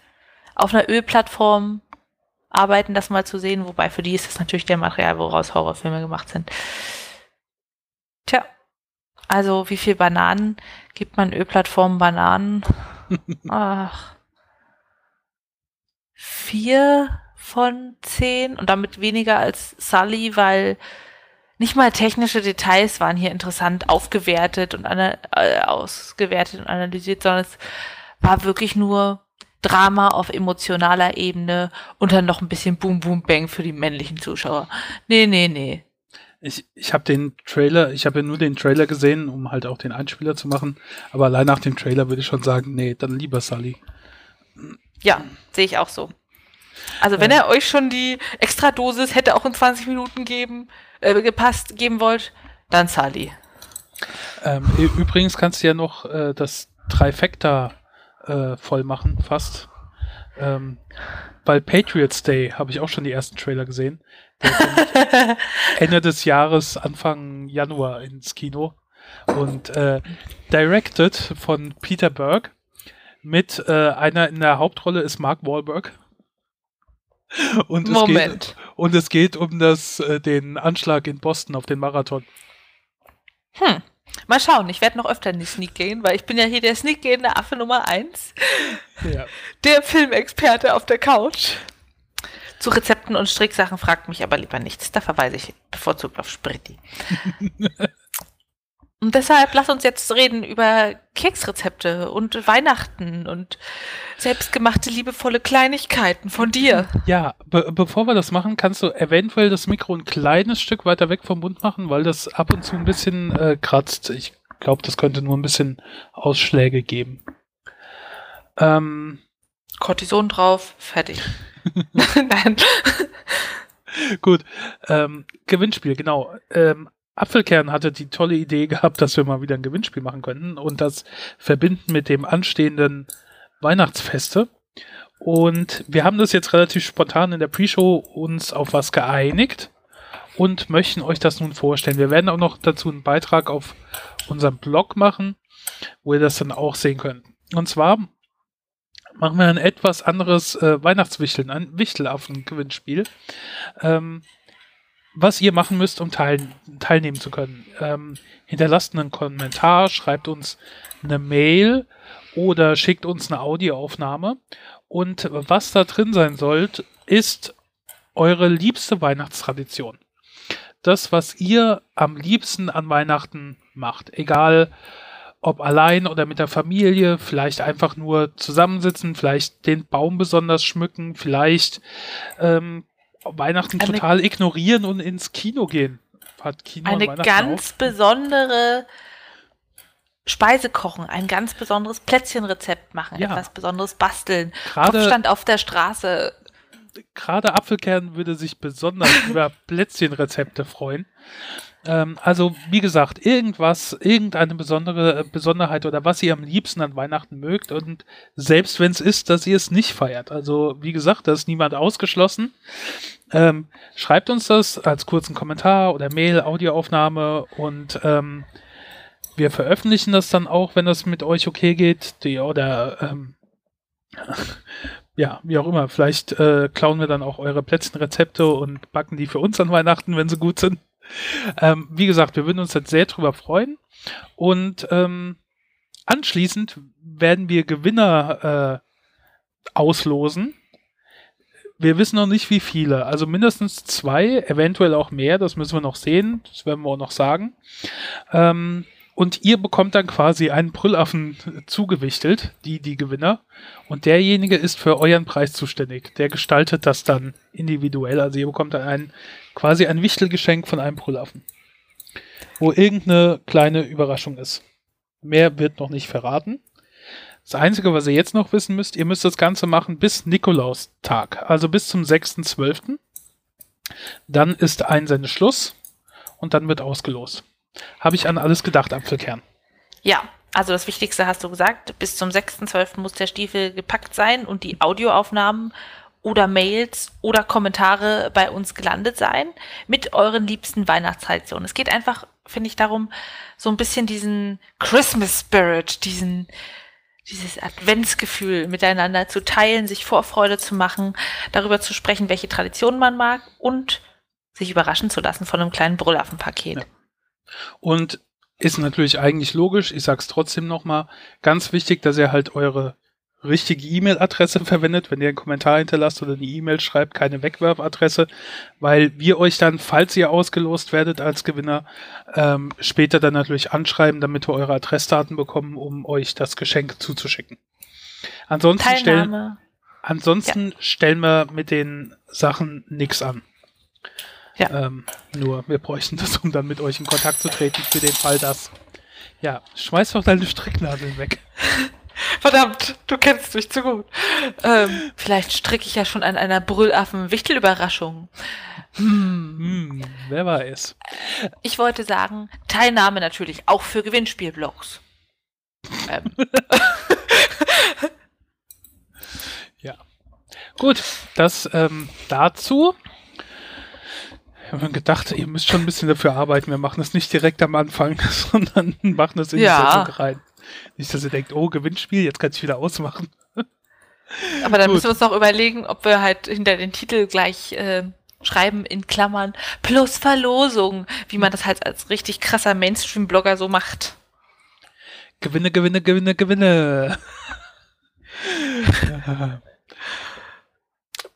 Speaker 1: auf einer Ölplattform arbeiten, das mal zu sehen, wobei für die ist das natürlich der Material, woraus Horrorfilme gemacht sind. Tja, also wie viel Bananen gibt man Ölplattformen Bananen? Ach. Vier von zehn und damit weniger als Sully, weil nicht mal technische Details waren hier interessant aufgewertet und äh, ausgewertet und analysiert, sondern es war wirklich nur Drama auf emotionaler Ebene und dann noch ein bisschen Boom Boom Bang für die männlichen Zuschauer. Nee, nee, nee.
Speaker 2: Ich, ich habe den Trailer, ich habe ja nur den Trailer gesehen, um halt auch den Einspieler zu machen. Aber allein nach dem Trailer würde ich schon sagen, nee, dann lieber Sully.
Speaker 1: Ja, sehe ich auch so. Also wenn er euch schon die Extra-Dosis hätte auch in 20 Minuten geben, äh, gepasst, geben wollt, dann Sully.
Speaker 2: Ähm, übrigens kannst du ja noch äh, das Trifecta äh, voll machen, fast. Ähm, weil Patriots Day habe ich auch schon die ersten Trailer gesehen. Ende des Jahres, Anfang Januar ins Kino. Und äh, directed von Peter Berg. Mit äh, einer in der Hauptrolle ist Mark Wahlberg. Und es geht,
Speaker 1: Moment.
Speaker 2: und es geht um das, äh, den Anschlag in Boston auf den Marathon.
Speaker 1: Hm. Mal schauen, ich werde noch öfter in die Sneak gehen, weil ich bin ja hier der Sneak gehende Affe Nummer 1.
Speaker 2: Ja.
Speaker 1: Der Filmexperte auf der Couch. Zu Rezepten und Stricksachen fragt mich aber lieber nichts. Da verweise ich bevorzugt auf Spritti. und deshalb lass uns jetzt reden über Keksrezepte und Weihnachten und selbstgemachte liebevolle Kleinigkeiten von dir.
Speaker 2: Ja, be bevor wir das machen, kannst du eventuell das Mikro ein kleines Stück weiter weg vom Mund machen, weil das ab und zu ein bisschen äh, kratzt. Ich glaube, das könnte nur ein bisschen Ausschläge geben. Ähm,
Speaker 1: Cortison drauf, fertig. Nein.
Speaker 2: gut, ähm, Gewinnspiel, genau. Ähm, Apfelkern hatte die tolle Idee gehabt, dass wir mal wieder ein Gewinnspiel machen könnten und das verbinden mit dem anstehenden Weihnachtsfeste. Und wir haben das jetzt relativ spontan in der Pre-Show uns auf was geeinigt und möchten euch das nun vorstellen. Wir werden auch noch dazu einen Beitrag auf unserem Blog machen, wo ihr das dann auch sehen könnt. Und zwar machen wir ein etwas anderes äh, Weihnachtswichteln, ein Wichtelaffen-Gewinnspiel. Ähm, was ihr machen müsst, um teil teilnehmen zu können. Ähm, hinterlasst einen Kommentar, schreibt uns eine Mail oder schickt uns eine Audioaufnahme. Und was da drin sein sollte, ist eure liebste Weihnachtstradition. Das, was ihr am liebsten an Weihnachten macht. Egal, ob allein oder mit der Familie, vielleicht einfach nur zusammensitzen, vielleicht den Baum besonders schmücken, vielleicht ähm, Weihnachten
Speaker 1: Eine-
Speaker 2: total ignorieren und ins Kino gehen. Hat Kino
Speaker 1: Eine ganz besondere Speise kochen, ein ganz besonderes Plätzchenrezept machen,
Speaker 2: Ja.
Speaker 1: etwas Besonderes basteln,
Speaker 2: Gerade-
Speaker 1: Kopfstand auf der Straße.
Speaker 2: Gerade Apfelkern würde sich besonders über Plätzchenrezepte freuen. Ähm, also, wie gesagt, irgendwas, irgendeine besondere Besonderheit oder was ihr am liebsten an Weihnachten mögt und selbst wenn es ist, dass ihr es nicht feiert. Also, wie gesagt, da ist niemand ausgeschlossen. Ähm, schreibt uns das als kurzen Kommentar oder Mail, Audioaufnahme und ähm, wir veröffentlichen das dann auch, wenn das mit euch okay geht. Die, oder ähm, ja, wie auch immer. Vielleicht äh, klauen wir dann auch eure Plätzchenrezepte und backen die für uns an Weihnachten, wenn sie gut sind. Ähm, wie gesagt, wir würden uns jetzt sehr drüber freuen. Und ähm, anschließend werden wir Gewinner äh, auslosen. Wir wissen noch nicht, wie viele. Also mindestens zwei, eventuell auch mehr. Das müssen wir noch sehen. Das werden wir auch noch sagen. Ähm, und ihr bekommt dann quasi einen Brüllaffen zugewichtelt, die, die Gewinner. Und derjenige ist für euren Preis zuständig. Der gestaltet das dann individuell. Also ihr bekommt dann ein, quasi ein Wichtelgeschenk von einem Brüllaffen. Wo irgendeine kleine Überraschung ist. Mehr wird noch nicht verraten. Das Einzige, was ihr jetzt noch wissen müsst, ihr müsst das Ganze machen bis Nikolaustag, also bis zum 6.12. Dann ist Einsendeschluss und dann wird ausgelost. Habe ich an alles gedacht, Apfelkern.
Speaker 1: Ja, also das Wichtigste hast du gesagt. Bis zum 6.12. muss der Stiefel gepackt sein und die Audioaufnahmen oder Mails oder Kommentare bei uns gelandet sein mit euren liebsten Weihnachtstraditionen. Es geht einfach, finde ich, darum, so ein bisschen diesen Christmas Spirit, diesen dieses Adventsgefühl miteinander zu teilen, sich Vorfreude zu machen, darüber zu sprechen, welche Traditionen man mag und sich überraschen zu lassen von einem kleinen Brüllaffenpaket.
Speaker 2: Ja. Und ist natürlich eigentlich logisch, ich sag's trotzdem nochmal, ganz wichtig, dass ihr halt eure richtige E-Mail-Adresse verwendet, wenn ihr einen Kommentar hinterlasst oder eine E-Mail schreibt, keine Wegwerfadresse, weil wir euch dann, falls ihr ausgelost werdet als Gewinner, ähm, später dann natürlich anschreiben, damit wir eure Adressdaten bekommen, um euch das Geschenk zuzuschicken. Ansonsten stellen, ansonsten stellen wir mit den Sachen nichts an.
Speaker 1: Ja.
Speaker 2: Ähm, nur, wir bräuchten das, um dann mit euch in Kontakt zu treten, für den Fall, dass. Ja, schmeiß doch deine Stricknadeln weg.
Speaker 1: Verdammt, du kennst mich zu gut. Ähm, vielleicht stricke ich ja schon an einer Brüllaffen-Wichtelüberraschung.
Speaker 2: Hm, wer weiß.
Speaker 1: Ich wollte sagen, Teilnahme natürlich auch für Gewinnspielblogs. Ähm,
Speaker 2: Ja. Gut, das ähm, dazu. Ich habe mir gedacht, ihr müsst schon ein bisschen dafür arbeiten. Wir machen das nicht direkt am Anfang, sondern machen das in
Speaker 1: Ja.
Speaker 2: die Sendung rein. Nicht, dass ihr denkt, oh, Gewinnspiel, jetzt kann ich wieder ausmachen.
Speaker 1: aber dann
Speaker 2: Gut.
Speaker 1: müssen wir uns noch überlegen, ob wir halt hinter den Titel gleich äh, schreiben in Klammern plus Verlosung, wie man das halt als richtig krasser Mainstream-Blogger so macht.
Speaker 2: Gewinne, Gewinne, Gewinne, Gewinne.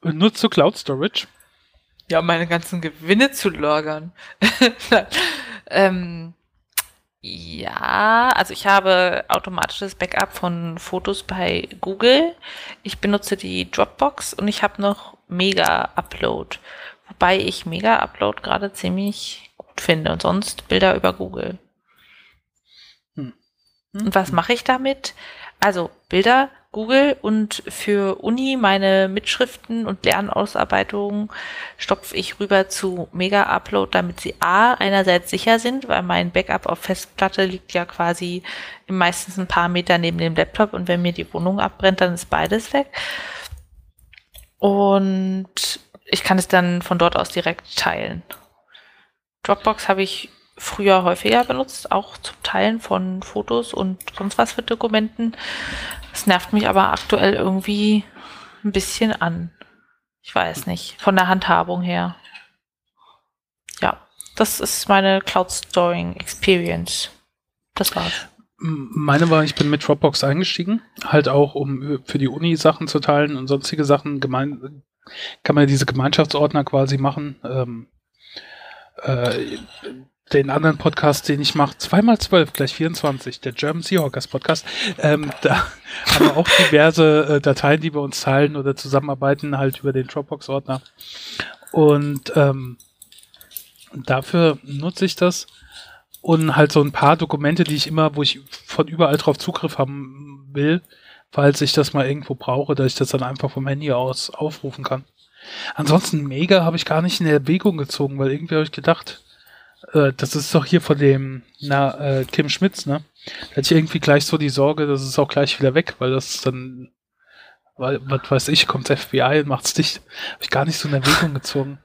Speaker 2: Nutzt du Cloud Storage?
Speaker 1: Ja, um meine ganzen Gewinne zu lagern. ähm, ja, also ich habe automatisches Backup von Fotos bei Google. Ich benutze die Dropbox und ich habe noch Mega Upload. Wobei ich Mega Upload gerade ziemlich gut finde und sonst Bilder über Google.
Speaker 2: Hm.
Speaker 1: Und was mache ich damit? Also Bilder, Google und für Uni meine Mitschriften und Lernausarbeitungen stopfe ich rüber zu Mega Upload, damit sie A einerseits sicher sind, weil mein Backup auf Festplatte liegt ja quasi meistens ein paar Meter neben dem Laptop und wenn mir die Wohnung abbrennt, dann ist beides weg. Und ich kann es dann von dort aus direkt teilen. Dropbox habe ich früher häufiger benutzt, auch zum Teilen von Fotos und sonst was für Dokumenten. Es nervt mich aber aktuell irgendwie ein bisschen an. Ich weiß nicht, von der Handhabung her. Ja, das ist meine Cloud Storing Experience. Das war's.
Speaker 2: Meine war, ich bin mit Dropbox eingestiegen, halt auch, um für die Uni Sachen zu teilen und sonstige Sachen gemein, kann man diese Gemeinschaftsordner quasi machen. Ähm, äh, den anderen Podcast, den ich mache, zweimal zwölf, gleich 24, der German Seahawkers Podcast, ähm, da haben wir auch diverse äh, Dateien, die wir uns teilen oder zusammenarbeiten, halt über den Dropbox-Ordner. Und ähm, dafür nutze ich das und halt so ein paar Dokumente, die ich immer, wo ich von überall drauf Zugriff haben will, falls ich das mal irgendwo brauche, dass ich das dann einfach vom Handy aus aufrufen kann. Ansonsten Mega habe ich gar nicht in Erwägung gezogen, weil irgendwie habe ich gedacht, äh, das ist doch hier von dem, na, äh, Kim Schmitz, ne? Da hatte ich irgendwie gleich so die Sorge, dass es auch gleich wieder weg, weil das dann, weil, was weiß ich, kommt das FBI und macht's dicht. Habe ich gar nicht so in Erwägung gezogen.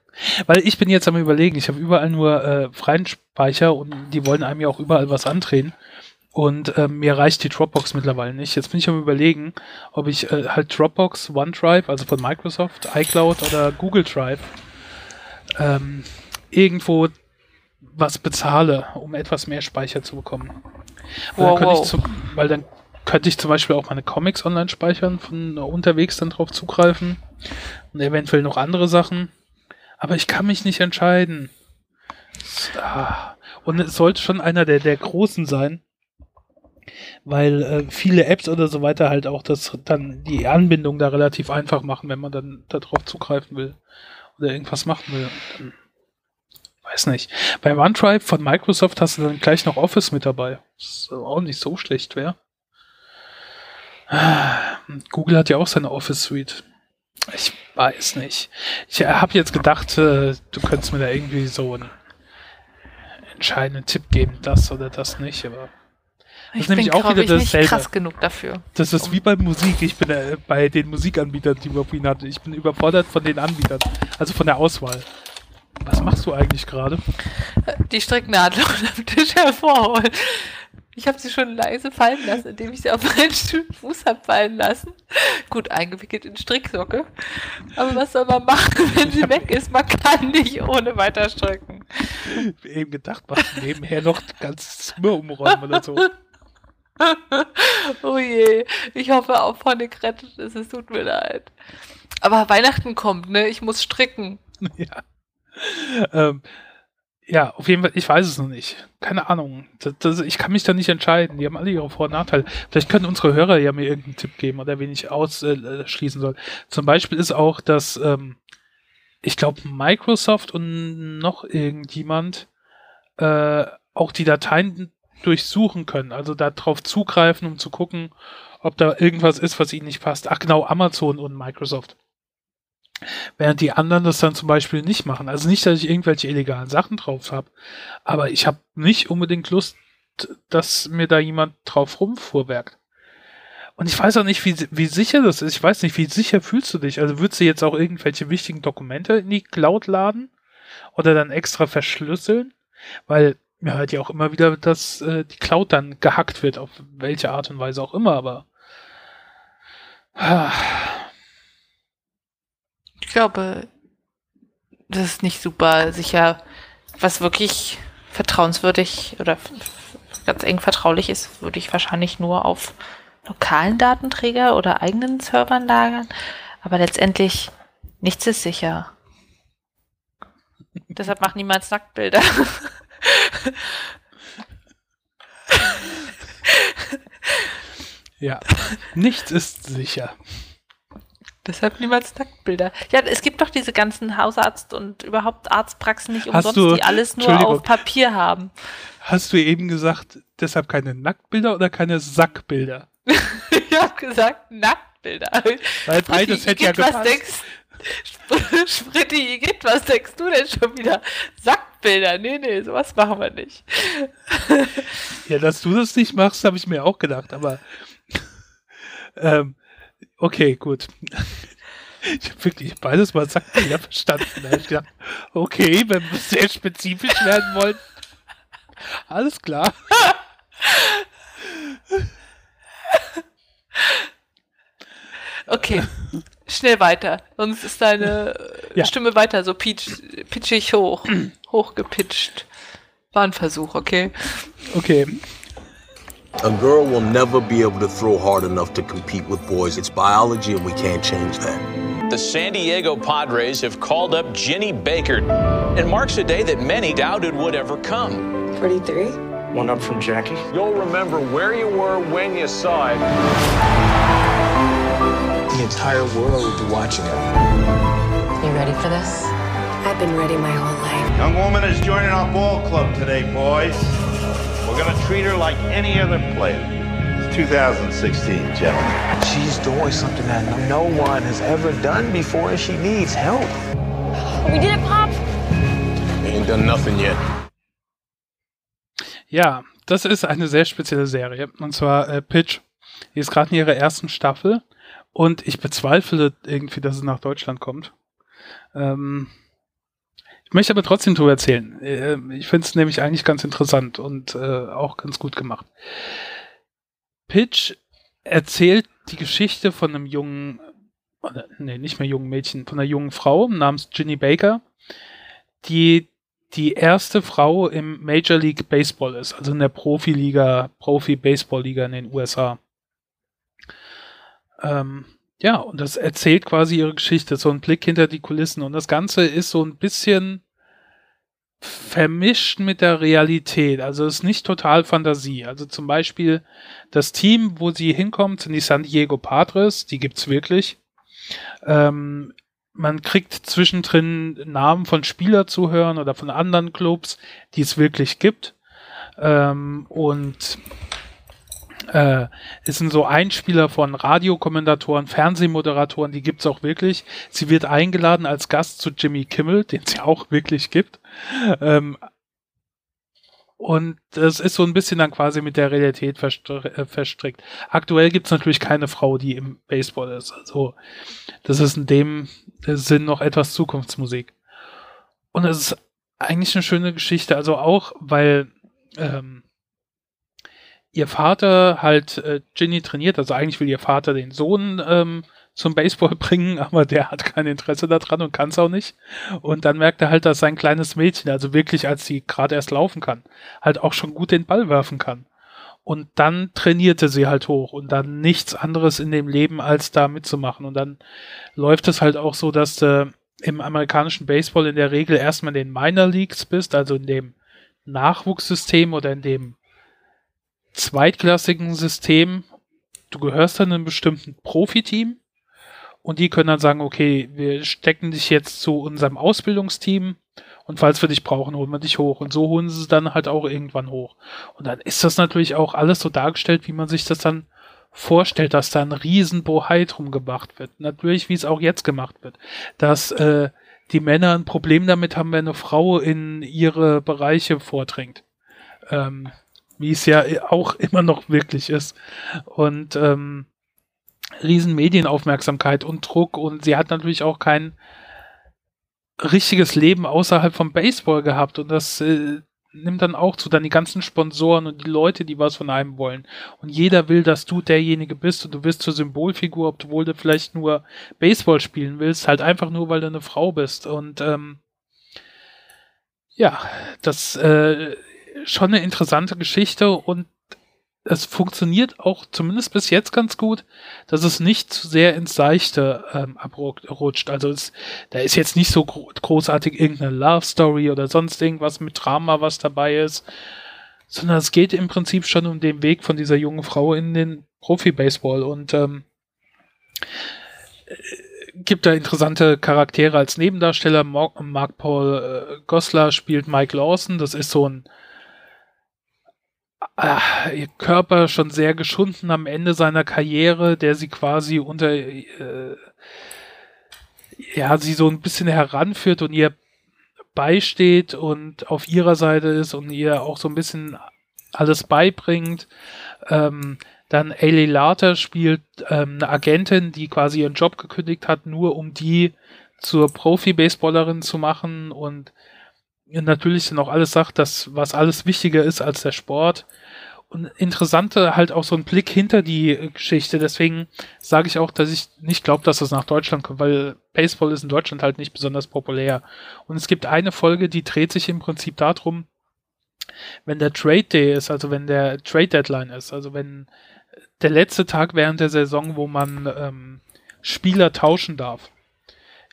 Speaker 2: Weil ich bin jetzt am überlegen, ich habe überall nur äh, freien Speicher und die wollen einem ja auch überall was andrehen. Und ähm, mir reicht die Dropbox mittlerweile nicht. Jetzt bin ich am überlegen, ob ich äh, halt Dropbox, OneDrive, also von Microsoft, iCloud oder Google Drive ähm, irgendwo was bezahle, um etwas mehr Speicher zu bekommen. Weil,
Speaker 1: Wow,
Speaker 2: dann, könnte
Speaker 1: wow.
Speaker 2: ich zum, weil dann könnte ich zum Beispiel auch meine Comics online speichern, von unterwegs dann drauf zugreifen und eventuell noch andere Sachen. Aber ich kann mich nicht entscheiden. Ah. Und es sollte schon einer der, der Großen sein, weil äh, viele Apps oder so weiter halt auch das dann die Anbindung da relativ einfach machen, wenn man dann darauf zugreifen will oder irgendwas machen will. Dann, weiß nicht. Bei OneDrive von Microsoft hast du dann gleich noch Office mit dabei. Was auch nicht so schlecht wäre. Google hat ja auch seine Office Suite. Ich weiß nicht. Ich habe jetzt gedacht, äh, du könntest mir da irgendwie so einen entscheidenden Tipp geben, das oder das nicht, aber
Speaker 1: Ich
Speaker 2: ist nämlich
Speaker 1: bin,
Speaker 2: auch wieder
Speaker 1: ich, nicht krass genug dafür.
Speaker 2: das ist wie bei Musik. Ich bin äh, bei den Musikanbietern, die wir vorhin hatten. Ich bin überfordert von den Anbietern, also von der Auswahl. Was machst du eigentlich gerade?
Speaker 1: Die Stricknadel unterm Tisch hervorholen. Ich habe sie schon leise fallen lassen, indem ich sie auf meinen Fuß habe fallen lassen. Gut eingewickelt in Stricksocke. Aber was soll man machen, wenn sie weg ist? Man kann nicht ohne weiter stricken.
Speaker 2: Eben gedacht, machst du nebenher noch ganz Zimmer umräumen oder so.
Speaker 1: oh je, ich hoffe auch Honig rettet es, es tut mir leid. Aber Weihnachten kommt, ne? Ich muss stricken.
Speaker 2: ja. Ähm, ja, auf jeden Fall, ich weiß es noch nicht. Keine Ahnung. Das, das, ich kann mich da nicht entscheiden. Die haben alle ihre Vor- und Nachteile. Vielleicht können unsere Hörer ja mir irgendeinen Tipp geben oder wen ich ausschließen soll. Zum Beispiel ist auch, dass ähm, ich glaube, Microsoft und noch irgendjemand äh, auch die Dateien durchsuchen können. Also darauf zugreifen, um zu gucken, ob da irgendwas ist, was ihnen nicht passt. Ach genau, Amazon und Microsoft. Während die anderen das dann zum Beispiel nicht machen. Also nicht, dass ich irgendwelche illegalen Sachen drauf habe, aber ich habe nicht unbedingt Lust, dass mir da jemand drauf rumfuhrwerkt. Und ich weiß auch nicht, wie, wie sicher das ist. Ich weiß nicht, wie sicher fühlst du dich? Also würdest du jetzt auch irgendwelche wichtigen Dokumente in die Cloud laden? Oder dann extra verschlüsseln? Weil mir hört ja auch immer wieder, dass äh, die Cloud dann gehackt wird, auf welche Art und Weise auch immer, aber.
Speaker 1: Ah. Ich glaube, das ist nicht super sicher. Was wirklich vertrauenswürdig oder ganz eng vertraulich ist, würde ich wahrscheinlich nur auf lokalen Datenträger oder eigenen Servern lagern. Aber letztendlich nichts ist sicher. Deshalb macht niemals Nacktbilder.
Speaker 2: ja, nichts ist sicher.
Speaker 1: Deshalb niemals Nacktbilder. Ja, es gibt doch diese ganzen Hausarzt- und überhaupt Arztpraxen nicht umsonst,
Speaker 2: du-
Speaker 1: die alles nur auf Papier haben.
Speaker 2: Hast du eben gesagt, deshalb keine Nacktbilder oder keine Sackbilder?
Speaker 1: ich habe gesagt Nacktbilder.
Speaker 2: Weil beides hätte ja
Speaker 1: Igitt, was
Speaker 2: gepasst.
Speaker 1: denkst Spritti, Igitt, was denkst du denn schon wieder? Sackbilder. Nee, nee, sowas machen wir nicht.
Speaker 2: Ja, dass du das nicht machst, habe ich mir auch gedacht, aber ähm, okay, gut. Ich habe wirklich beides mal Sackbilder verstanden. Da hab ich gedacht, okay, wenn wir sehr spezifisch werden wollen, alles klar.
Speaker 1: Okay, schnell weiter. Sonst ist deine äh,
Speaker 2: Ja.
Speaker 1: Stimme weiter so pitch, pitchig hoch. Hochgepitcht. War ein Versuch, okay?
Speaker 2: Okay,
Speaker 6: A girl will never be able to throw hard enough to compete with boys. It's biology, and we can't change that.
Speaker 7: The San Diego Padres have called up Ginny Baker. It marks a day that many doubted would ever come.
Speaker 8: 43?
Speaker 9: One up from Jackie.
Speaker 10: You'll remember where you were when you saw it.
Speaker 9: The entire world will be watching it.
Speaker 8: You ready for this? I've been ready my whole life.
Speaker 11: Young woman is joining our ball club today, boys. We're gonna treat her like any other player. It's 2016, gentlemen.
Speaker 9: She's doing something that no one has ever done before, and she needs help.
Speaker 3: We did it, Pop!
Speaker 6: Ain't done nothing yet.
Speaker 2: ja, das ist eine sehr spezielle Serie. Und zwar äh, Pitch. Die ist gerade in ihrer ersten Staffel und ich bezweifle irgendwie, dass es nach Deutschland kommt. Ähm, möchte aber trotzdem drüber erzählen. Äh, ich finde es nämlich eigentlich ganz interessant und äh, auch ganz gut gemacht. Pitch erzählt die Geschichte von einem jungen, nee, nicht mehr jungen Mädchen, von einer jungen Frau namens Ginny Baker, die die erste Frau im Major League Baseball ist, also in der Profiliga, Profi-Baseball-Liga in den USA. Ähm, ja, und das erzählt quasi ihre Geschichte, so ein Blick hinter die Kulissen. Und das Ganze ist so ein bisschen vermischt mit der Realität. Also es ist nicht total Fantasie. Also zum Beispiel das Team, wo sie hinkommt, sind die San Diego Padres, die gibt's wirklich. Ähm, man kriegt zwischendrin Namen von Spieler zu hören oder von anderen Clubs, die es wirklich gibt. Ähm, und äh, es sind so Einspieler von Radiokommentatoren, Fernsehmoderatoren, die gibt's auch wirklich. Sie wird eingeladen als Gast zu Jimmy Kimmel, den es ja auch wirklich gibt. Ähm, und das ist so ein bisschen dann quasi mit der Realität äh, verstrickt. Aktuell gibt's natürlich keine Frau, die im Baseball ist. Also das ist in dem Sinn noch etwas Zukunftsmusik. Und es ist eigentlich eine schöne Geschichte. Also auch, weil ähm, ihr Vater halt äh, Ginny trainiert. Also eigentlich will ihr Vater den Sohn ähm, zum Baseball bringen, aber der hat kein Interesse daran und kann es auch nicht. Und dann merkt er halt, dass sein kleines Mädchen, also wirklich als sie gerade erst laufen kann, halt auch schon gut den Ball werfen kann. Und dann trainierte sie halt hoch und dann nichts anderes in dem Leben als da mitzumachen. Und dann läuft es halt auch so, dass du im amerikanischen Baseball in der Regel erstmal in den Minor Leagues bist, also in dem Nachwuchssystem oder in dem zweitklassigen System. Du gehörst dann einem bestimmten Profiteam und die können dann sagen, okay, wir stecken dich jetzt zu unserem Ausbildungsteam und falls wir dich brauchen, holen wir dich hoch. Und so holen sie es dann halt auch irgendwann hoch. Und dann ist das natürlich auch alles so dargestellt, wie man sich das dann vorstellt, dass da ein riesen Bohai drum gemacht wird. Natürlich, wie es auch jetzt gemacht wird. Dass äh, die Männer ein Problem damit haben, wenn eine Frau in ihre Bereiche vordringt. Ähm, wie es ja auch immer noch wirklich ist. Und ähm, riesen Medienaufmerksamkeit und Druck und sie hat natürlich auch kein richtiges Leben außerhalb vom Baseball gehabt und das äh, nimmt dann auch zu, dann die ganzen Sponsoren und die Leute, die was von einem wollen. Und jeder will, dass du derjenige bist und du wirst zur Symbolfigur, obwohl du vielleicht nur Baseball spielen willst, halt einfach nur, weil du eine Frau bist. Und ähm, ja, das äh, schon eine interessante Geschichte und es funktioniert auch zumindest bis jetzt ganz gut, dass es nicht zu sehr ins Seichte ähm, abrutscht. Also es, da ist jetzt nicht so gro großartig irgendeine Love Story oder sonst irgendwas mit Drama, was dabei ist, sondern es geht im Prinzip schon um den Weg von dieser jungen Frau in den Profi-Baseball und ähm, äh, gibt da interessante Charaktere als Nebendarsteller. Mark Paul äh, Goslar spielt Mike Lawson, das ist so ein äh, ihr Körper schon sehr geschunden am Ende seiner Karriere, der sie quasi unter äh, ja, sie so ein bisschen heranführt und ihr beisteht und auf ihrer Seite ist und ihr auch so ein bisschen alles beibringt. Ähm, dann Ailey Later spielt ähm, eine Agentin, die quasi ihren Job gekündigt hat, nur um die zur Profi-Baseballerin zu machen und natürlich dann auch alles sagt, dass was alles wichtiger ist als der Sport. Und interessante halt auch so ein Blick hinter die Geschichte. Deswegen sage ich auch, dass ich nicht glaube, dass das nach Deutschland kommt, weil Baseball ist in Deutschland halt nicht besonders populär. Und es gibt eine Folge, die dreht sich im Prinzip darum, wenn der Trade Day ist, also wenn der Trade Deadline ist, also wenn der letzte Tag während der Saison, wo man ähm, Spieler tauschen darf.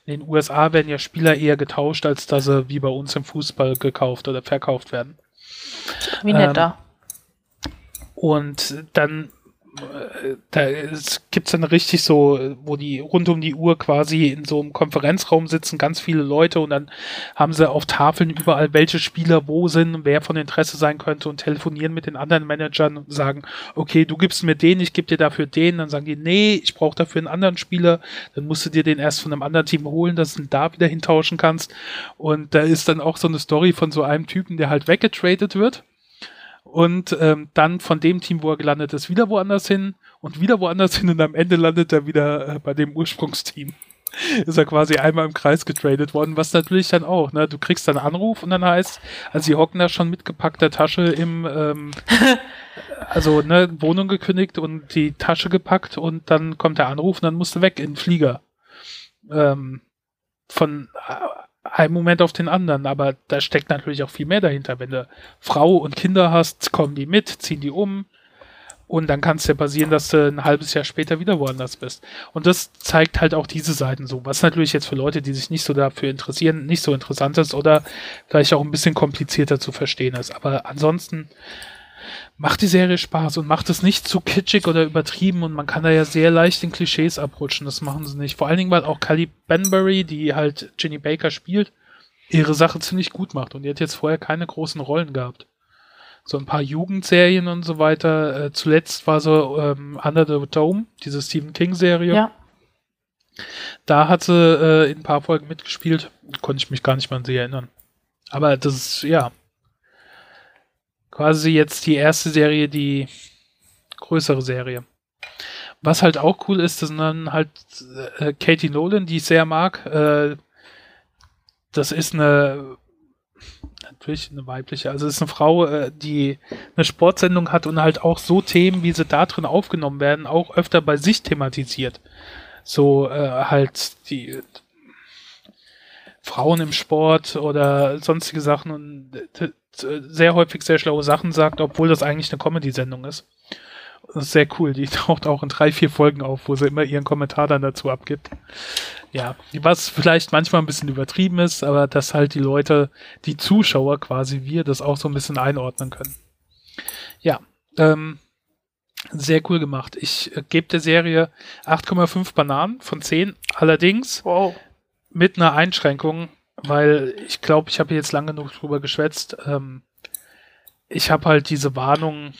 Speaker 2: In den USA werden ja Spieler eher getauscht, als dass sie wie bei uns im Fußball gekauft oder verkauft werden.
Speaker 1: Wie nett ähm, da.
Speaker 2: Und dann da gibt es dann richtig so, wo die rund um die Uhr quasi in so einem Konferenzraum sitzen, ganz viele Leute und dann haben sie auf Tafeln überall, welche Spieler wo sind, wer von Interesse sein könnte und telefonieren mit den anderen Managern und sagen, okay, du gibst mir den, ich gebe dir dafür den, dann sagen die, nee, ich brauche dafür einen anderen Spieler, dann musst du dir den erst von einem anderen Team holen, dass du ihn da wieder hintauschen kannst. Und da ist dann auch so eine Story von so einem Typen, der halt weggetradet wird und ähm, dann von dem Team, wo er gelandet ist, wieder woanders hin und wieder woanders hin und am Ende landet er wieder äh, bei dem Ursprungsteam. ist er quasi einmal im Kreis getradet worden, was natürlich dann auch, ne, du kriegst dann einen Anruf und dann heißt, also sie hocken da schon mit gepackter Tasche im, ähm, also ne, Wohnung gekündigt und die Tasche gepackt und dann kommt der Anruf und dann musst du weg in den Flieger. Ähm, von äh, einen Moment auf den anderen, aber da steckt natürlich auch viel mehr dahinter. Wenn du Frau und Kinder hast, kommen die mit, ziehen die um und dann kann es ja passieren, dass du ein halbes Jahr später wieder woanders bist. Und das zeigt halt auch diese Seiten so, was natürlich jetzt für Leute, die sich nicht so dafür interessieren, nicht so interessant ist oder vielleicht auch ein bisschen komplizierter zu verstehen ist. Aber ansonsten macht die Serie Spaß und macht es nicht zu kitschig oder übertrieben und man kann da ja sehr leicht in Klischees abrutschen. Das machen sie nicht. Vor allen Dingen, weil auch Callie Benbury, die halt Ginny Baker spielt, ihre Sache ziemlich gut macht und die hat jetzt vorher keine großen Rollen gehabt. So ein paar Jugendserien und so weiter. Äh, zuletzt war so ähm, Under the Dome, diese Stephen King-Serie. Ja. Da hat sie äh, in ein paar Folgen mitgespielt. Konnte ich mich gar nicht mehr an sie erinnern. Aber das ist, ja, quasi jetzt die erste Serie, die größere Serie. Was halt auch cool ist, dass dann halt äh, Katie Nolan, die ich sehr mag. Äh, das ist eine natürlich eine weibliche, also ist eine Frau, äh, die eine Sportsendung hat und halt auch so Themen, wie sie da drin aufgenommen werden, auch öfter bei sich thematisiert. So äh, halt die Frauen im Sport oder sonstige Sachen und äh, sehr häufig sehr schlaue Sachen sagt, obwohl das eigentlich eine Comedy-Sendung ist. Das ist sehr cool. Die taucht auch in drei, vier Folgen auf, wo sie immer ihren Kommentar dann dazu abgibt. Ja, was vielleicht manchmal ein bisschen übertrieben ist, aber dass halt die Leute, die Zuschauer quasi, wir das auch so ein bisschen einordnen können. Ja, ähm, sehr cool gemacht. Ich äh, gebe der Serie 8,5 Bananen von 10. Allerdings
Speaker 1: wow.
Speaker 2: Mit einer Einschränkung, weil ich glaube, ich habe jetzt lange genug drüber geschwätzt. Ähm, ich habe halt diese Warnung,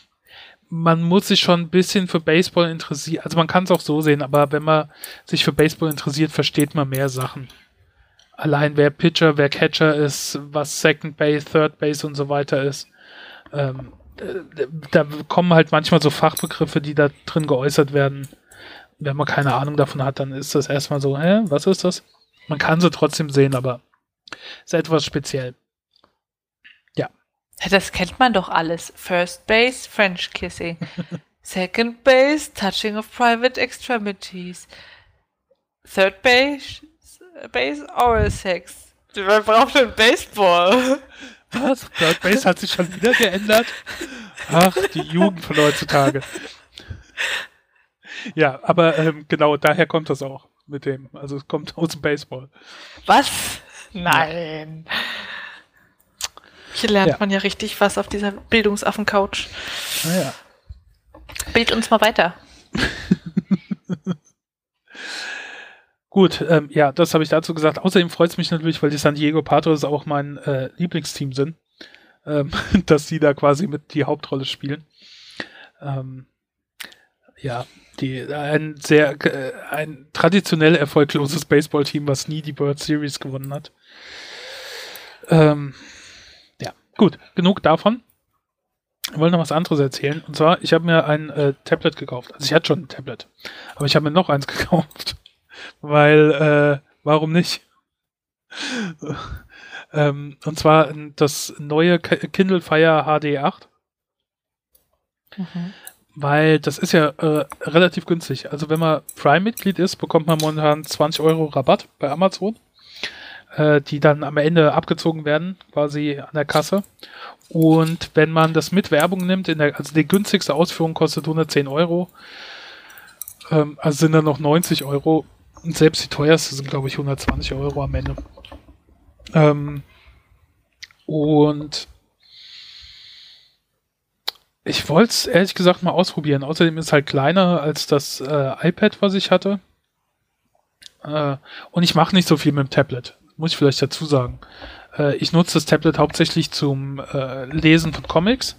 Speaker 2: man muss sich schon ein bisschen für Baseball interessieren. Also man kann es auch so sehen, aber wenn man sich für Baseball interessiert, versteht man mehr Sachen. Allein wer Pitcher, wer Catcher ist, was Second Base, Third Base und so weiter ist. Ähm, da kommen halt manchmal so Fachbegriffe, die da drin geäußert werden. Wenn man keine Ahnung davon hat, dann ist das erstmal so, hä, was ist das? Man kann sie trotzdem sehen, aber ist etwas speziell.
Speaker 1: Das kennt man doch alles. First Base, French Kissing. Second Base, Touching of Private Extremities. Third Base, Base Oral Sex. Man braucht einen Baseball.
Speaker 2: Was? Third Base hat sich schon wieder geändert? Ach, die Jugend von heutzutage. Ja, aber ähm, genau, daher kommt das auch mit dem. Also es kommt aus dem Baseball.
Speaker 1: Was? Nein. Ja. Hier lernt ja. man ja richtig was auf dieser Bildungsaffen-Couch.
Speaker 2: Naja.
Speaker 1: Bild uns mal weiter.
Speaker 2: Gut, ähm, ja, das habe ich dazu gesagt. Außerdem freut es mich natürlich, weil die San Diego Padres auch mein äh, Lieblingsteam sind, ähm, dass sie da quasi mit die Hauptrolle spielen. Ähm, ja, die, ein sehr, äh, ein traditionell erfolgloses Baseballteam, was nie die World Series gewonnen hat. Ähm, Gut, genug davon. Ich wollte noch was anderes erzählen. Und zwar, ich habe mir ein äh, Tablet gekauft. Also ich hatte schon ein Tablet. Aber ich habe mir noch eins gekauft. Weil, äh, warum nicht? ähm, und zwar das neue Kindle Fire HD 8. Mhm. Weil das ist ja äh, relativ günstig. Also wenn man Prime-Mitglied ist, bekommt man momentan 20 Euro Rabatt bei Amazon äh, die dann am Ende abgezogen werden, quasi an der Kasse. Und wenn man das mit Werbung nimmt, der, also die günstigste Ausführung kostet 110 Euro, ähm, also sind dann noch 90 Euro. Und selbst die teuerste sind, glaube ich, 120 Euro am Ende. Ähm, und ich wollte es ehrlich gesagt mal ausprobieren. Außerdem ist es halt kleiner als das äh, iPad, was ich hatte. Äh, und ich mache nicht so viel mit dem Tablet muss ich vielleicht dazu sagen. Äh, ich nutze das Tablet hauptsächlich zum äh, Lesen von Comics,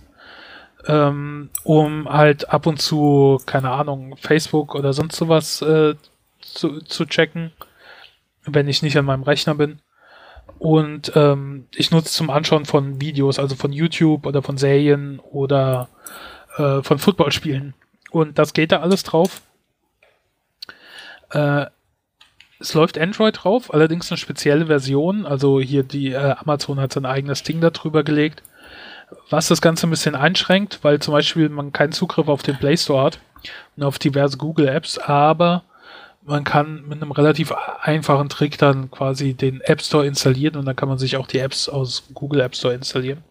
Speaker 2: ähm, um halt ab und zu, keine Ahnung, Facebook oder sonst sowas äh, zu, zu checken, wenn ich nicht an meinem Rechner bin. Und ähm, ich nutze zum Anschauen von Videos, also von YouTube oder von Serien oder äh, von Footballspielen. Und das geht da alles drauf. Äh, es läuft Android drauf, allerdings eine spezielle Version. Also hier die äh, Amazon hat sein eigenes Ding darüber gelegt, was das Ganze ein bisschen einschränkt, weil zum Beispiel man keinen Zugriff auf den Play Store hat und auf diverse Google Apps, aber man kann mit einem relativ einfachen Trick dann quasi den App Store installieren und dann kann man sich auch die Apps aus Google App Store installieren.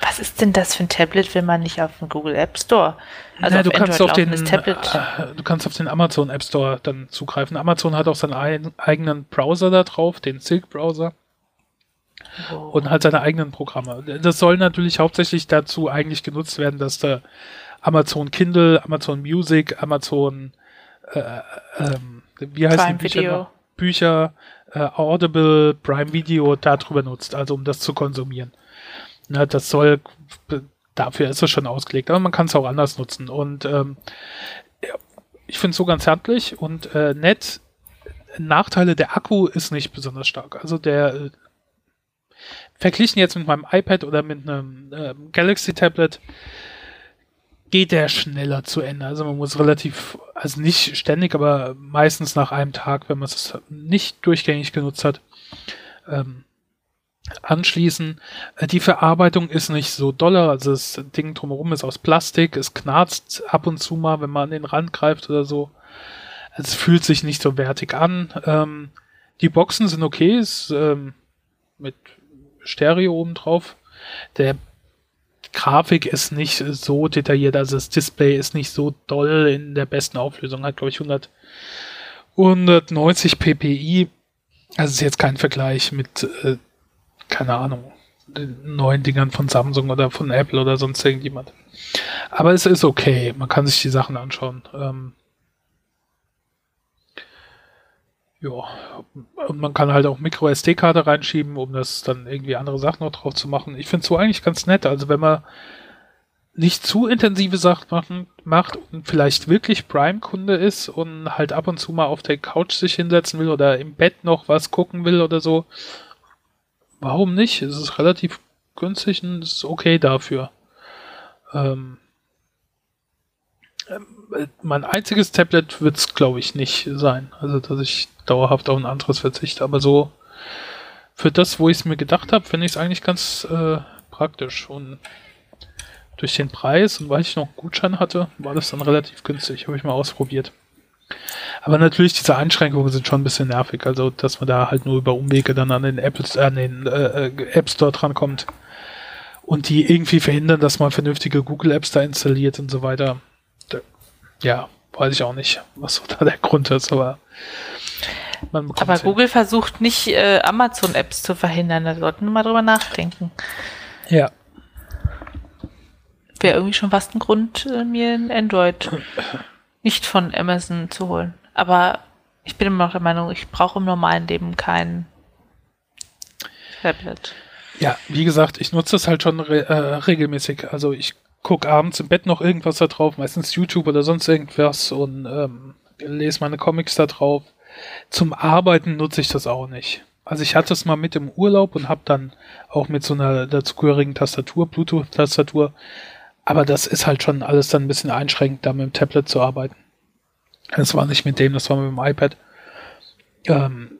Speaker 1: Was ist denn das für ein Tablet, wenn man nicht auf den Google App Store?
Speaker 2: Also ja, du kannst auf den. Äh, du kannst auf den Amazon App Store dann zugreifen. Amazon hat auch seinen ein, eigenen Browser da drauf, den Silk Browser. Oh. Und halt seine eigenen Programme. Das soll natürlich hauptsächlich dazu eigentlich genutzt werden, dass der Amazon Kindle, Amazon Music, Amazon äh, ähm, wie heißt Prime die Bücher? Video. Bücher, äh, Audible, Prime Video darüber nutzt, also um das zu konsumieren. Ne, das soll, dafür ist es schon ausgelegt, aber man kann es auch anders nutzen. Und ähm, ich finde es so ganz handlich und äh, nett. Nachteile, der Akku ist nicht besonders stark. Also der äh, verglichen jetzt mit meinem iPad oder mit einem äh, Galaxy Tablet geht der schneller zu Ende. Also man muss relativ, also nicht ständig, aber meistens nach einem Tag, wenn man es nicht durchgängig genutzt hat, ähm, anschließen. Äh, die Verarbeitung ist nicht so doller, also das Ding drumherum ist aus Plastik, es knarzt ab und zu mal, wenn man an den Rand greift oder so. Es fühlt sich nicht so wertig an. Ähm, Die Boxen sind okay, ist ähm, mit Stereo oben drauf. Der Grafik ist nicht so detailliert, also das Display ist nicht so doll in der besten Auflösung, hat glaube ich 100, 190 ppi. Also ist jetzt kein Vergleich mit, äh, keine Ahnung, den neuen Dingern von Samsung oder von Apple oder sonst irgendjemand. Aber es ist okay, man kann sich die Sachen anschauen. Ähm, ja, und man kann halt auch Micro-SD-Karte reinschieben, um das dann irgendwie andere Sachen noch drauf zu machen. Ich finde es so eigentlich ganz nett. Also wenn man nicht zu intensive Sachen machen, macht und vielleicht wirklich Prime-Kunde ist und halt ab und zu mal auf der Couch sich hinsetzen will oder im Bett noch was gucken will oder so, warum nicht? Es ist relativ günstig und ist okay dafür. Ähm, mein einziges Tablet wird es, glaube ich, nicht sein. Also, dass ich dauerhaft auf ein anderes verzichte. Aber so für das, wo ich es mir gedacht habe, finde ich es eigentlich ganz äh, praktisch. Und durch den Preis und weil ich noch einen Gutschein hatte, war das dann relativ günstig. Habe ich mal ausprobiert. Aber natürlich, diese Einschränkungen sind schon ein bisschen nervig. Also, dass man da halt nur über Umwege dann an den, Apple, äh, an den äh, äh, App Store drankommt. Und die irgendwie verhindern, dass man vernünftige Google Apps da installiert und so weiter. Ja, weiß ich auch nicht, was so da der Grund ist, aber
Speaker 1: aber Google versucht nicht, äh, Amazon-Apps zu verhindern. Da sollten wir mal drüber nachdenken.
Speaker 2: Ja.
Speaker 1: Wäre irgendwie schon fast ein Grund, äh, mir ein Android nicht von Amazon zu holen. Aber ich bin immer noch der Meinung, ich brauche im normalen Leben kein Tablet.
Speaker 2: Ja, wie gesagt, ich nutze das halt schon re äh, regelmäßig. Also ich gucke abends im Bett noch irgendwas da drauf, meistens YouTube oder sonst irgendwas und ähm, lese meine Comics da drauf. Zum Arbeiten nutze ich das auch nicht. Also ich hatte es mal mit im Urlaub und habe dann auch mit so einer dazugehörigen Tastatur, Bluetooth-Tastatur. Aber das ist halt schon alles dann ein bisschen einschränkend, da mit dem Tablet zu arbeiten. Das war nicht mit dem, das war mit dem iPad. Ähm,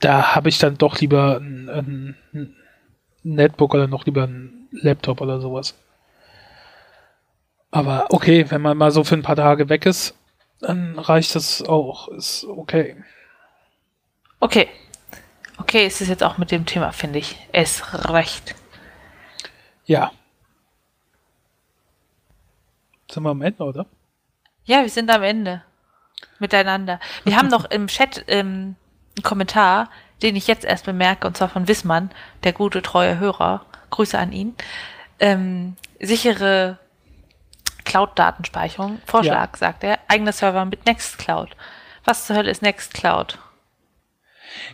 Speaker 2: da habe ich dann doch lieber ein, ein, ein Netbook oder noch lieber ein Laptop oder sowas. Aber okay, wenn man mal so für ein paar Tage weg ist, dann reicht das auch. Ist okay.
Speaker 1: Okay. Okay, ist es jetzt auch mit dem Thema, finde ich. Es reicht.
Speaker 2: Ja. Sind wir am Ende, oder?
Speaker 1: Ja, wir sind am Ende. Miteinander. Wir haben noch im Chat ähm, einen Kommentar, den ich jetzt erst bemerke, und zwar von Wissmann, der gute, treue Hörer. Grüße an ihn. Ähm, sichere Cloud-Datenspeicherung. Vorschlag, ja. sagt er. Eigener Server mit Nextcloud. Was zur Hölle ist Nextcloud?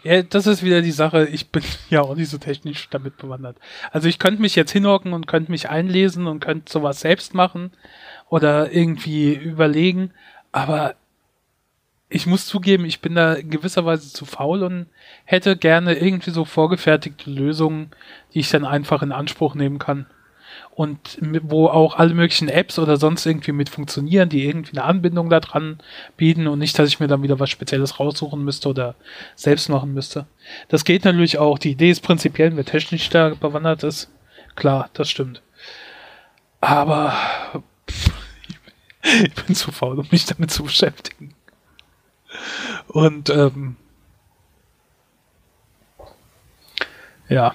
Speaker 2: Ja, das ist wieder die Sache. Ich bin ja auch nicht so technisch damit bewandert. Also ich könnte mich jetzt hinhocken und könnte mich einlesen und könnte sowas selbst machen oder irgendwie überlegen, aber ich muss zugeben, ich bin da in gewisser Weise zu faul und hätte gerne irgendwie so vorgefertigte Lösungen, die ich dann einfach in Anspruch nehmen kann und wo auch alle möglichen Apps oder sonst irgendwie mit funktionieren, die irgendwie eine Anbindung da dran bieten und nicht, dass ich mir dann wieder was Spezielles raussuchen müsste oder selbst machen müsste. Das geht natürlich auch. Die Idee ist prinzipiell, wer technisch da bewandert ist, klar, das stimmt. Aber ich bin zu faul, um mich damit zu beschäftigen. Und ähm, ja.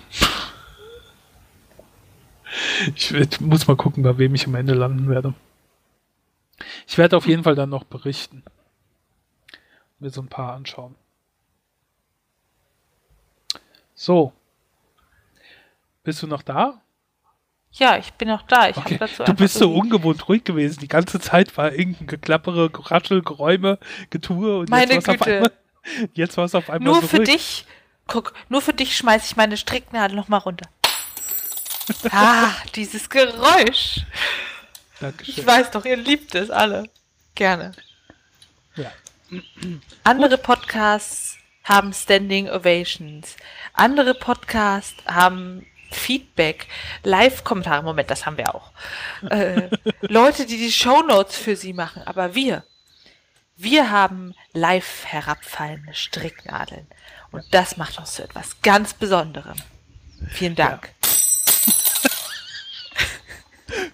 Speaker 2: Ich muss mal gucken, bei wem ich am Ende landen werde. Ich werde auf jeden Fall dann noch berichten. Mir so ein paar anschauen. So. Bist du noch da?
Speaker 1: Ja, ich bin noch da. Ich
Speaker 2: okay. du bist so ungewohnt ruhig gewesen. Die ganze Zeit war irgendein Geklappere, Geraschel, Geräume, Getue und
Speaker 1: Meine
Speaker 2: jetzt war es auf einmal, jetzt war es auf einmal
Speaker 1: Nur
Speaker 2: so
Speaker 1: für
Speaker 2: ruhig.
Speaker 1: dich, guck, nur für dich schmeiße ich meine Stricknadel nochmal runter. Ah, dieses Geräusch.
Speaker 2: Dankeschön.
Speaker 1: Ich weiß doch, ihr liebt es alle. Gerne.
Speaker 2: Ja.
Speaker 1: Andere Podcasts haben Standing Ovations. Andere Podcasts haben Feedback, Live-Kommentare. Moment, das haben wir auch. Äh, Leute, die die Shownotes für sie machen. Aber wir, wir haben live herabfallende Stricknadeln. Und das macht uns zu etwas ganz Besonderem. Vielen Dank. Ja.